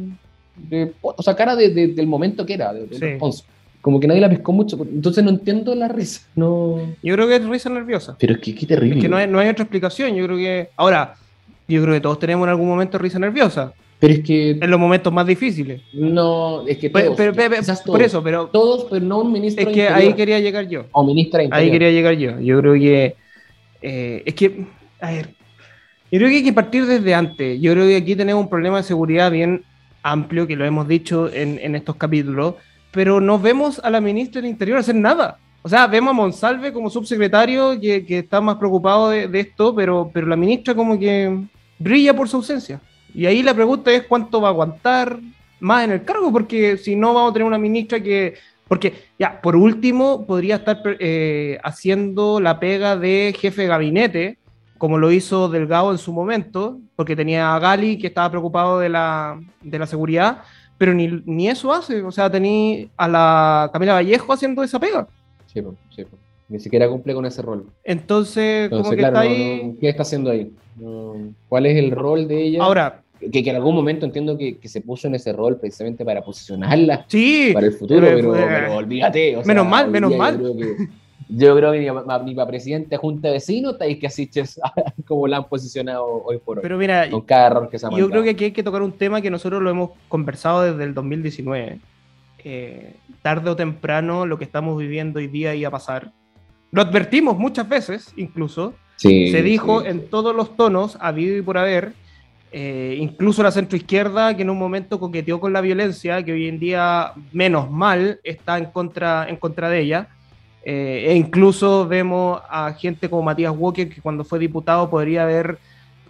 A: de- o sea, cara de, de- del momento que era, de, responso. Como que nadie la pescó mucho. Entonces no entiendo la risa. No.
B: Yo creo que es risa nerviosa.
A: Pero es que qué terrible.
B: Es que no hay, no hay otra explicación. Yo creo que. Ahora, yo creo que todos tenemos en algún momento risa nerviosa.
A: Pero es que.
B: En los momentos más difíciles.
A: No, es que todos,
B: pero- pero-
A: quizás
B: por
A: todos.
B: eso, pero.
A: Todos, pero no un ministro
B: Es que
A: Interior.
B: ahí quería llegar yo.
A: O ministra
B: Ahí quería llegar yo. Yo creo que. eh, es que. A ver. Yo creo que hay que partir desde antes. Yo creo que aquí tenemos un problema de seguridad bien amplio, que lo hemos dicho en, en estos capítulos, pero no vemos a la ministra del Interior hacer nada. O sea, vemos a Monsalve como subsecretario que, que está más preocupado de, de esto, pero, pero la ministra como que brilla por su ausencia. Y ahí la pregunta es cuánto va a aguantar más en el cargo, porque si no vamos a tener una ministra que... Porque, ya, por último, podría estar eh, haciendo la pega de jefe de gabinete, como lo hizo Delgado en su momento, porque tenía a Gali que estaba preocupado de la, de la seguridad, pero ni, ni eso hace. O sea, tenía a la Camila Vallejo haciendo esa pega.
A: Sí, sí. Ni siquiera cumple con ese rol.
B: Entonces, como
A: Entonces,
B: que
A: claro,
B: está ahí.
A: no- ¿qué está haciendo ahí? No, ¿Cuál es el rol de ella?
B: Ahora,
A: que, que en algún momento entiendo que, que se puso en ese rol precisamente para posicionarla
B: sí,
A: para el futuro,
B: pero-
A: pero,
B: eh,
A: pero olvídate. o sea,
B: menos mal, menos mal.
A: Yo creo que, yo creo que ni, pa- ni para presidente de Junta de Vecinos estáis que asiches como la han posicionado hoy por hoy.
B: Pero mira,
A: con cada error que se ha
B: Yo creo que aquí hay que tocar un tema que nosotros lo hemos conversado desde el 2019. Eh, tarde o temprano lo que estamos viviendo hoy día iba a pasar. Lo advertimos muchas veces, incluso.
A: Sí,
B: Se dijo
A: sí,
B: en todos los tonos, habido y por haber, eh, incluso la centroizquierda que en un momento coqueteó con la violencia, que hoy en día, menos mal, está en contra, en contra de ella. Eh, e incluso vemos a gente como Matías Walker, que cuando fue diputado podría haber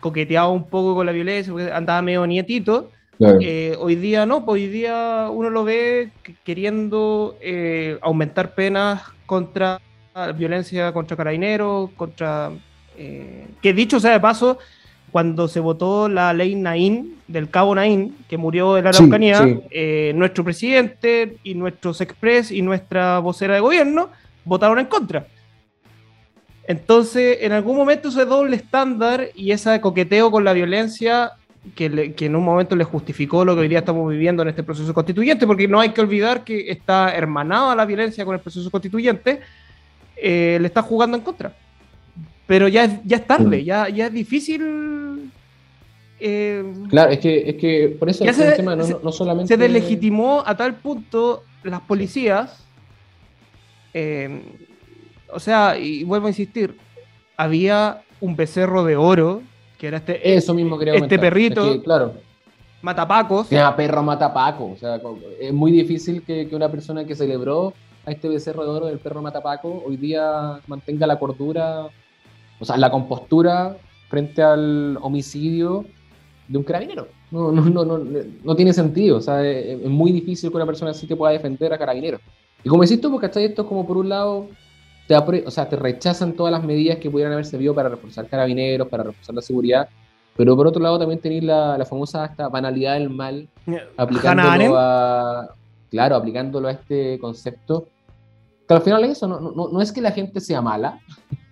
B: coqueteado un poco con la violencia, porque andaba medio nietito.
A: Claro.
B: Eh, hoy día no, pues hoy día uno lo ve que- queriendo eh, aumentar penas contra violencia contra carabineros, contra... que dicho sea de paso, cuando se votó la ley Naín, del cabo Naín, que murió en la Araucanía,
A: sí.
B: nuestro presidente y nuestros expres y nuestra vocera de gobierno votaron en contra. Entonces, en algún momento ese doble estándar y ese coqueteo con la violencia que, le- que en un momento le justificó lo que hoy día estamos viviendo en este proceso constituyente, porque no hay que olvidar que está hermanada la violencia con el proceso constituyente, eh, le está jugando en contra. Pero ya es, ya es tarde, ya, ya es difícil. eh,
A: Claro, es que, es que por eso
B: se-
A: el tema, no,
B: se-
A: no- no solamente.
B: se deslegitimó a tal punto las policías. Eh, o sea, y vuelvo a insistir, había un becerro de oro, que era este,
A: Eso mismo
B: este perrito,
A: Es que, claro,
B: matapacos.
A: llama perro mata Paco. O sea, es muy difícil que, que una persona que celebró a este becerro de oro del perro mata Paco hoy día mantenga la cordura, o sea, la compostura frente al homicidio de un carabinero. No, no, no, no, no tiene sentido. O sea, es, es muy difícil que una persona así te pueda defender a carabineros. Y como decís tú, porque ¿cachai? Esto es como por un lado, te, o sea, te rechazan todas las medidas que pudieran haber servido para reforzar carabineros, para reforzar la seguridad. Pero por otro lado también tenéis la, la famosa esta banalidad del mal, aplicándolo a, claro, aplicándolo a este concepto. Que al final es eso, no, no, no es que la gente sea mala,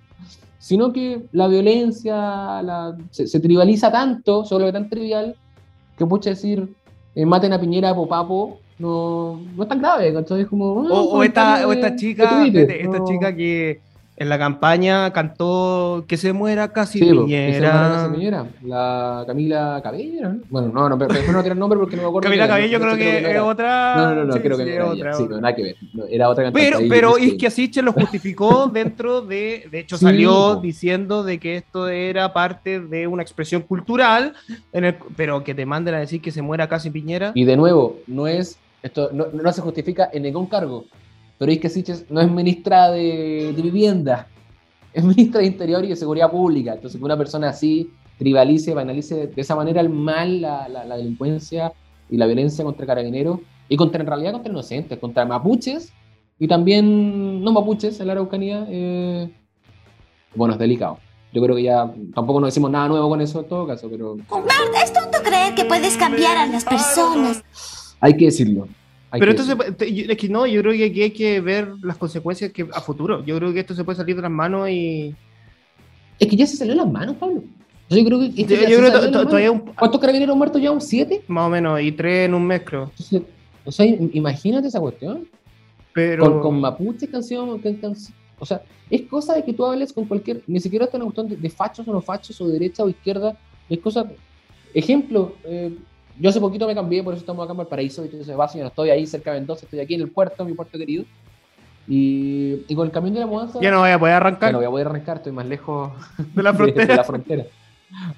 A: sino que la violencia la- se, se tribaliza tanto, solo que tan trivial, que pucha decir, eh, maten a Piñera por papo, no, no es tan grave, ¿cachai? Es como, ah,
B: O, o
A: un
B: esta, o esta chica,
A: Twitter,
B: esta
A: no.
B: chica que en la campaña cantó que se muera casi
A: Sí, que
B: Piñera.
A: La Camila Cabello, ¿no? Bueno, no, no, pero no tirar nombre porque no me acuerdo.
B: Camila Cabello creo que es otra.
A: No, no, no, creo que
B: es
A: era
B: otra.
A: Sí, no, nada que ver. No, era otra cantante.
B: Pero, pero
A: Disney.
B: Isquia Sichel lo justificó dentro de, de hecho
A: Sí,
B: salió diciendo de que esto era parte de una expresión cultural, en el- pero que te manden a decir que se muera casi Piñera.
A: Y de nuevo, no es, esto no, no se justifica en ningún cargo, pero Isque Siches no es ministra de, de vivienda, es ministra de Interior y de Seguridad Pública. Entonces, que una persona así tribalice, banalice de esa manera el mal, la, la- delincuencia y la violencia contra carabineros y contra, en realidad, contra inocentes, contra mapuches y también no mapuches en la Araucanía, eh, bueno, es delicado. Yo creo que ya tampoco nos decimos nada nuevo con eso en todo caso, pero
C: es tonto creer que puedes cambiar a las personas.
A: Hay que decirlo. Hay
B: Pero
A: que
B: esto se,
A: decirlo.
B: es que no, yo creo que aquí hay que ver las consecuencias que a futuro. Yo creo que esto se puede salir de las manos y.
A: Es que ya se salió de las manos, Pablo. Yo creo que. esto
B: Yo- yo creo todavía
A: manos. ¿Cuántos carabineros muertos ya? ¿Un siete?
B: Más o menos, y tres en un mes, creo.
A: Entonces, o sea, im- imagínate esa cuestión.
B: Pero.
A: Con, con mapuches que han sido. que- que han- o sea, es cosa de que tú hables con cualquier. Ni siquiera está una cuestión de, de fachos o no fachos, o derecha o izquierda. Es cosa. Ejemplo, eh, yo hace poquito me cambié, por eso estamos acá en Valparaíso. De hecho, se va, señor, estoy ahí cerca de Mendoza, estoy aquí en el puerto, mi puerto querido. Y, y con el camión de la mudanza.
B: Ya no voy a poder arrancar.
A: Ya no voy a poder arrancar, estoy más lejos
B: De la frontera.
A: de la frontera.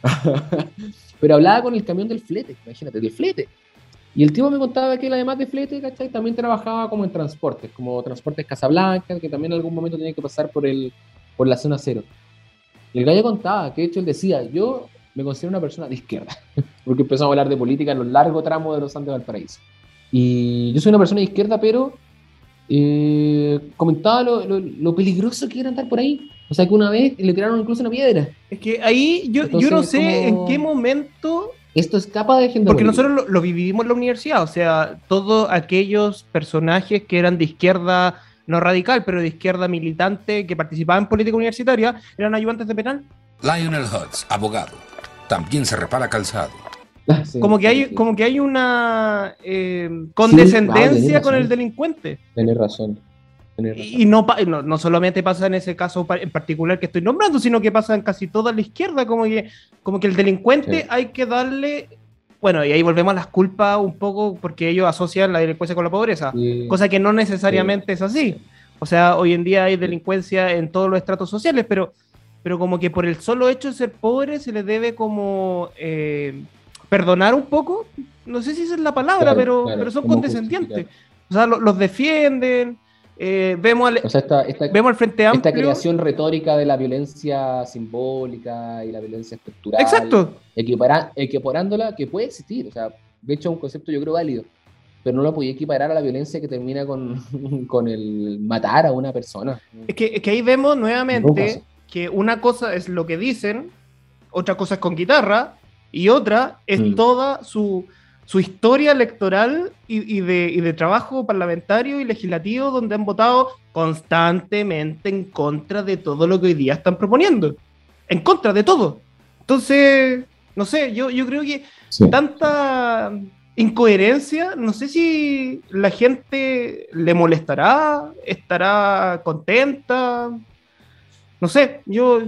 A: Pero hablaba con el camión del flete, imagínate, del flete. Y el tipo me contaba que él, además de flete, ¿cachai? También trabajaba como en transportes, como transportes Casablanca, que también en algún momento tenía que pasar por, el, por la zona cero. Y el gallo contaba, que de hecho él decía, yo me considero una persona de izquierda, porque empezamos a hablar de política en los largos tramos de los Andes de Valparaíso. Y yo soy una persona de izquierda, pero eh, comentaba lo, lo- lo peligroso que era andar por ahí. O sea, que una vez le tiraron incluso una piedra.
B: Es que ahí yo, yo no sé
A: como-
B: en qué momento.
A: Esto escapa de gente
B: Porque nosotros lo, lo vivimos en la universidad, o sea, todos aquellos personajes que eran de izquierda, no radical, pero de izquierda militante, que participaban en política universitaria, eran ayudantes de penal.
R: Lionel Hutz, abogado. También se repara calzado.
B: como, que hay, como que hay una eh, condescendencia
A: ah,
B: con el delincuente.
A: Tenés razón.
B: Y no, no, no solamente pasa en ese caso en particular que estoy nombrando, sino que pasa en casi toda la izquierda, como que, como que el delincuente
A: Sí.
B: hay que darle... Bueno, y ahí volvemos a las culpas un poco porque ellos asocian la delincuencia con la pobreza,
A: Sí.
B: cosa que no necesariamente es así. O sea, hoy en día hay delincuencia en todos los estratos sociales, pero, pero como que por el solo hecho de ser pobre se les debe como eh, perdonar un poco. No sé si esa es la palabra,
A: Claro,
B: pero,
A: claro,
B: pero son condescendientes. O sea, lo- los defienden. eh, vemos, al,
A: O sea, esta, esta,
B: vemos al Frente Amplio.
A: esta creación retórica de la violencia simbólica y la violencia estructural.
B: Exacto.
A: equipara- equiparándola, que puede existir. O sea, de hecho es un concepto yo creo válido. Pero no lo podía equiparar a la violencia que termina con, con el matar a una persona.
B: Es que, es que ahí vemos nuevamente
A: pasa.
B: Que una cosa es lo que dicen, otra cosa es con guitarra, y otra es
A: Mm.
B: toda su, su historia electoral y, y de, y de trabajo parlamentario y legislativo donde han votado constantemente en contra de todo lo que hoy día están proponiendo. En contra de todo. Entonces, no sé, yo, yo creo que tanta incoherencia, no sé si la gente le molestará, estará contenta, no sé, yo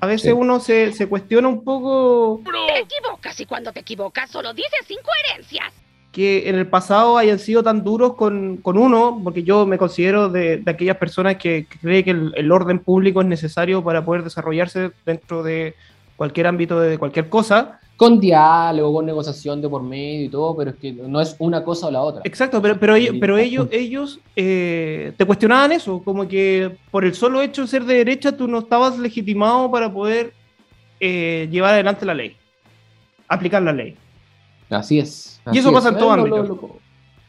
B: a veces
A: sí.
B: uno se, se cuestiona un poco
C: Te equivocas y cuando te equivocas solo dices incoherencias.
B: que en el pasado hayan sido tan duros con, con uno, porque yo me considero de, de aquellas personas que, que cree que el, el orden público es necesario para poder desarrollarse dentro de cualquier ámbito de cualquier cosa.
A: Con diálogo, con negociación de por medio y todo, pero es que no es una cosa o la otra.
B: Exacto, pero, pero, ellos, pero ellos, ellos eh, te cuestionaban eso, como que por el solo hecho de ser de derecha tú no estabas legitimado para poder eh, llevar adelante la ley, aplicar la ley.
A: Así es.
B: Y eso pasa en todo
A: lo-
B: ámbito.
A: lo- lo-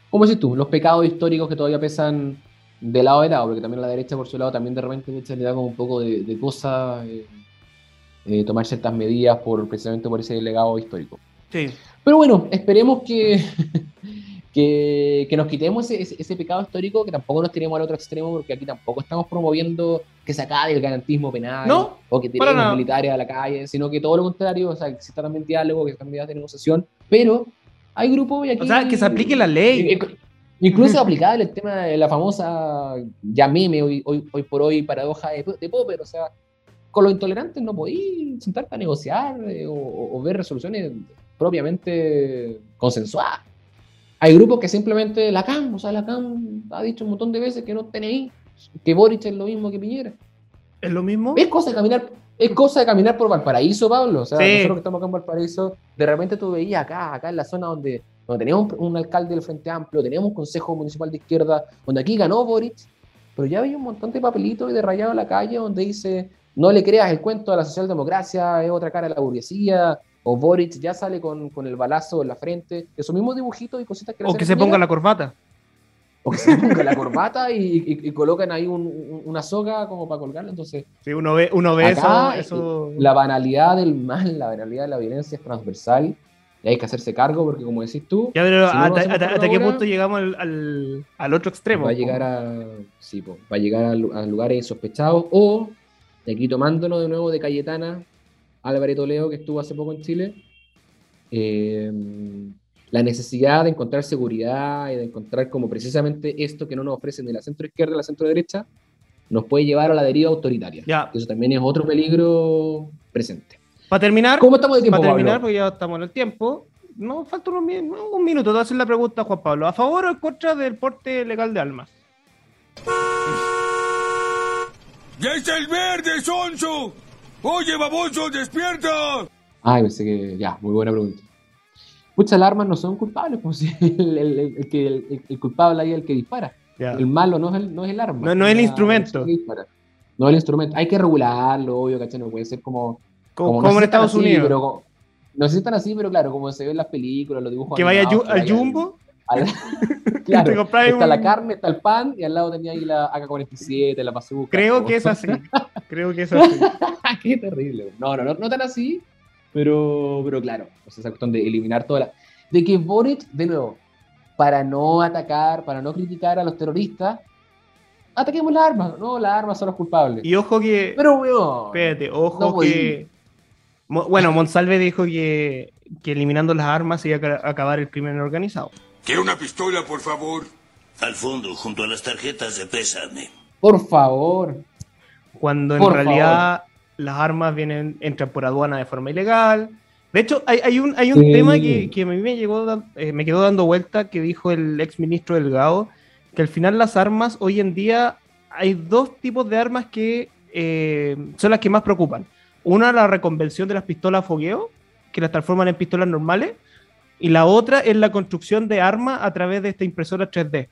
A: ¿Cómo decís tú? Los pecados históricos que todavía pesan de lado a lado, porque también la derecha por su lado también de repente le da como un poco de, de cosa eh, eh, tomar ciertas medidas por precisamente por ese legado histórico.
B: Sí.
A: Pero bueno, esperemos que, que, que nos quitemos ese, ese- pecado histórico, que tampoco nos tiremos al otro extremo, porque aquí tampoco estamos promoviendo que se acabe el garantismo penal
B: No,
A: o que tiremos
B: nada.
A: militares a la calle, sino que todo lo contrario, o sea, que exista también diálogo, que existan medidas de negociación, pero hay grupos y aquí...
B: O sea, que se aplique la ley.
A: Incluso aplicable el tema de la famosa ya meme hoy, hoy, hoy por hoy paradoja de, de Popper, o sea, con los intolerantes no podéis sentarte a negociar eh, o, o- ver resoluciones propiamente consensuadas. Hay grupos que simplemente la CAM, o sea, la CAM ha dicho un montón de veces que no tenéis, que Boric es lo mismo que Piñera.
B: ¿Es lo mismo?
A: Es cosa de caminar, es cosa de caminar por Valparaíso, Pablo. O sea,
B: Sí.
A: nosotros que estamos acá en Valparaíso, de repente tú veías acá, acá en la zona donde, donde teníamos un, un alcalde del Frente Amplio, teníamos un consejo municipal de izquierda, donde aquí ganó Boric, pero ya había un montón de papelitos y de rayado en la calle donde dice, no le creas el cuento a la socialdemocracia, es otra cara de la burguesía, o Boric ya sale con, con el balazo en la frente, esos mismos dibujitos y cositas que
B: O que se ponga la corbata.
A: o que se ponga la corbata y, y- y colocan ahí un- un- una soga como para colgarla, entonces...
B: Sí, uno ve, uno ve
A: Acá,
B: eso, eso-
A: La banalidad del mal, la banalidad de la violencia es transversal Y hay que hacerse cargo porque, como decís tú,
B: Ya, pero
A: si
B: ¿hasta, qué punto llegamos al, al- al otro extremo?
A: va a llegar a, sí, po, va a, llegar a lugares insospechados o, de aquí tomándonos de nuevo de Cayetana, Álvarez Toledo, que estuvo hace poco en Chile, eh, la necesidad de encontrar seguridad y de encontrar como precisamente esto que no nos ofrecen ni la centro izquierda ni la centro derecha, nos puede llevar a la deriva autoritaria.
B: Ya.
A: Eso también es otro peligro presente.
B: Para terminar,
A: ¿Cómo estamos de tiempo,
B: para terminar,
A: Pablo?
B: porque ya estamos en el tiempo, no falta unos un minuto. Te voy a hacer la pregunta, Juan Pablo. ¿A favor o en contra del porte legal de armas?
F: ¡Ya está el verde, Sonso! ¡Oye, baboso, despierta!
A: Ay, pensé que ya, muy buena pregunta. Muchas alarmas no son culpables, pues si el, el- el- el que, el, el culpable ahí es el que dispara. El malo no es el, no es el arma.
B: No- no es el
A: la-
B: instrumento.
A: No es el instrumento. Hay que regularlo, obvio, ¿cachai? No puede ser como.
B: Como- como en Estados
A: así,
B: Unidos.
A: pero como- no sé si están así, pero claro, como se ve en las películas, los dibujos.
B: Que vaya
A: animados,
B: al Jumbo.
A: Al- claro, está la carne, está el pan, y al lado tenía ahí la AK-47, la bazooka.
B: Creo
A: todo.
B: que es así. Creo que es así.
A: Qué terrible. No, no, no, no tan así, pero, pero claro, o sea, esa cuestión de eliminar toda la... De que Boric, de nuevo, para no atacar, para no criticar a los terroristas, ataquemos las armas, no, las armas son los culpables.
B: Y ojo que.
A: Pero, weón,
B: Espérate, ojo
A: no
B: que. Bueno, Monsalve dijo que, que eliminando las armas se iba a ca- acabar el crimen organizado.
F: Quiero una pistola, por favor.
S: Al fondo, junto a las tarjetas de pésame.
A: por favor.
B: Cuando en
A: Por
B: realidad las armas vienen, entran por aduana de forma ilegal. De hecho, hay, hay un, hay un
A: Sí.
B: tema que, que a mí me, llegó, eh, me quedó dando vuelta que dijo el ex ministro Delgado, que al final las armas, hoy en día, hay dos tipos de armas que eh, son las que más preocupan. Una, la reconversión de las pistolas a fogueo, que las transforman en pistolas normales, y la otra es la construcción de armas a través de esta impresora 3D.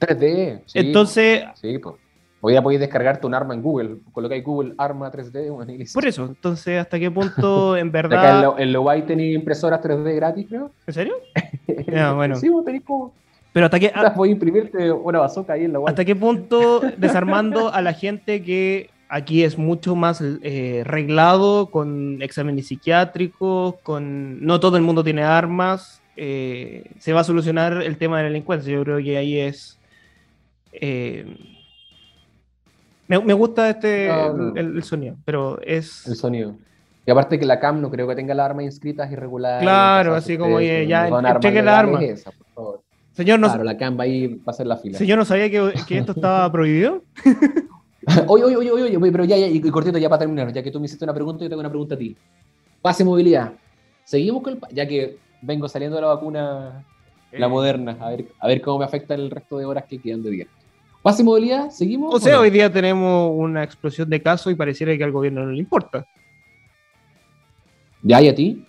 A: 3D. sí,
B: Entonces,
A: Sí, pues. Hoy ya podéis descargarte un arma en Google. Colocáis Google arma 3D. bueno, y
B: por eso, entonces, ¿hasta qué punto en
A: Acá en,
B: verdad...
A: lo, en tenéis impresoras 3D gratis, creo.
B: ¿En serio? Ya, bueno.
A: Sí, vos tenéis como.
B: Pero hasta qué,
A: a imprimirte una bazooka ahí en Lowai.
B: ¿Hasta qué punto desarmando a la gente que aquí es mucho más eh, reglado, con exámenes psiquiátricos, con no todo el mundo tiene armas, eh, se va a solucionar el tema de la delincuencia? Yo creo que ahí es... eh, me, me gusta este
A: No, no.
B: El, el sonido, pero es...
A: El sonido. Y aparte que la CAM no creo que tenga las armas inscritas irregulares.
B: Claro, así como,
A: ustedes,
B: ya, cheque la arma.
A: esas, por favor.
B: Señor, no,
A: Claro, la CAM va a ir va a hacer la fila.
B: señor, ¿no sabía que, que esto estaba prohibido?
A: Oye, oye, oye, oye, oye, pero ya, ya, y cortito, ya para terminar, ya que tú me hiciste una pregunta, yo tengo una pregunta a ti. Pase movilidad. Seguimos con el. Ya que vengo saliendo de la vacuna, la
B: Eh.
A: moderna, a ver, a ver cómo me afecta el resto de horas que quedan de día. Pase movilidad, seguimos.
B: O sea,
A: no?
B: hoy día tenemos una explosión de casos y pareciera que al gobierno no le importa.
A: Ya, y a ti.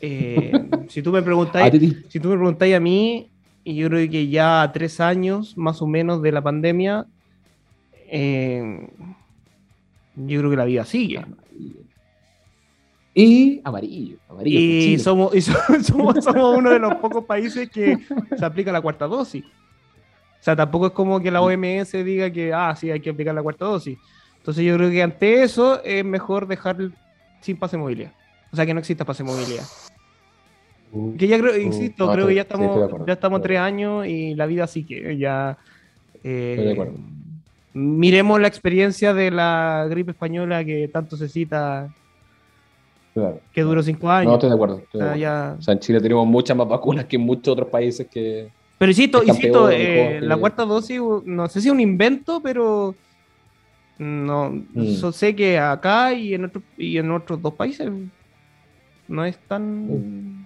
B: Eh, si tú me preguntáis, si tú me preguntáis a mí, y yo creo que ya a tres años más o menos de la pandemia, eh, yo creo que la vida sigue.
A: Y amarillo, amarillo.
B: Y somos, y so- somos, somos uno de los pocos países que se aplica la cuarta dosis. O sea, tampoco es como que la OMS diga que, ah, sí, hay que aplicar la cuarta dosis. Entonces yo creo que ante eso es mejor dejar sin pase de movilidad. O sea, que no exista pase de movilidad. Que ya creo, insisto,
A: no,
B: creo que ya
A: sí,
B: estamos,
A: acuerdo,
B: ya estamos tres años y la vida sí que ya. eh,
A: Estoy de acuerdo.
B: Miremos la experiencia de la gripe española que tanto se cita,
A: Claro.
B: que duró cinco años.
A: No, estoy de acuerdo. estoy de
B: Ah,
A: acuerdo. O sea, en Chile tenemos muchas más vacunas que en muchos otros países que.
B: Pero insisto, insisto, eh, la cuarta dosis, no sé si es un invento, pero no
A: Mm.
B: sé que acá y en otro, y en otros dos países no es tan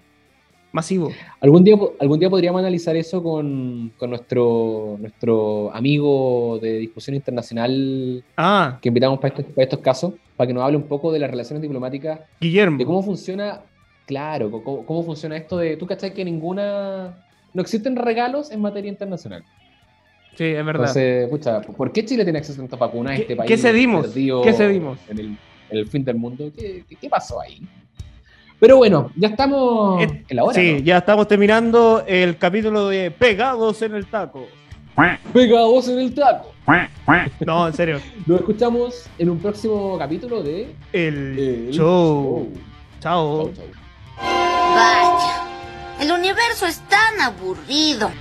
B: masivo.
A: Algún día, algún día podríamos analizar eso con, con nuestro, nuestro amigo de discusión internacional
B: Ah,
A: que invitamos para estos, para estos casos, para que nos hable un poco de las relaciones diplomáticas,
B: Guillermo.
A: de cómo funciona, claro, cómo, cómo funciona esto de, tú cachai que ninguna, no existen regalos en materia internacional.
B: Sí, es verdad.
A: Entonces, pucha, ¿por qué Chile tiene acceso a tantas vacunas?
B: ¿Qué-
A: Este país
B: qué cedimos? ¿Qué cedimos?
A: En el, en el fin del mundo. ¿Qué, qué, qué pasó ahí? Pero bueno, ya estamos en la hora.
B: sí,
A: ¿no?
B: ya estamos terminando el capítulo de Pegados en el Taco.
A: Pegados en el taco.
B: No, en serio.
A: Nos escuchamos en un próximo capítulo de
B: El,
A: El
B: show.
A: Show.
B: Chao.
A: Chau, chau.
C: Vaya, El universo es tan aburrido.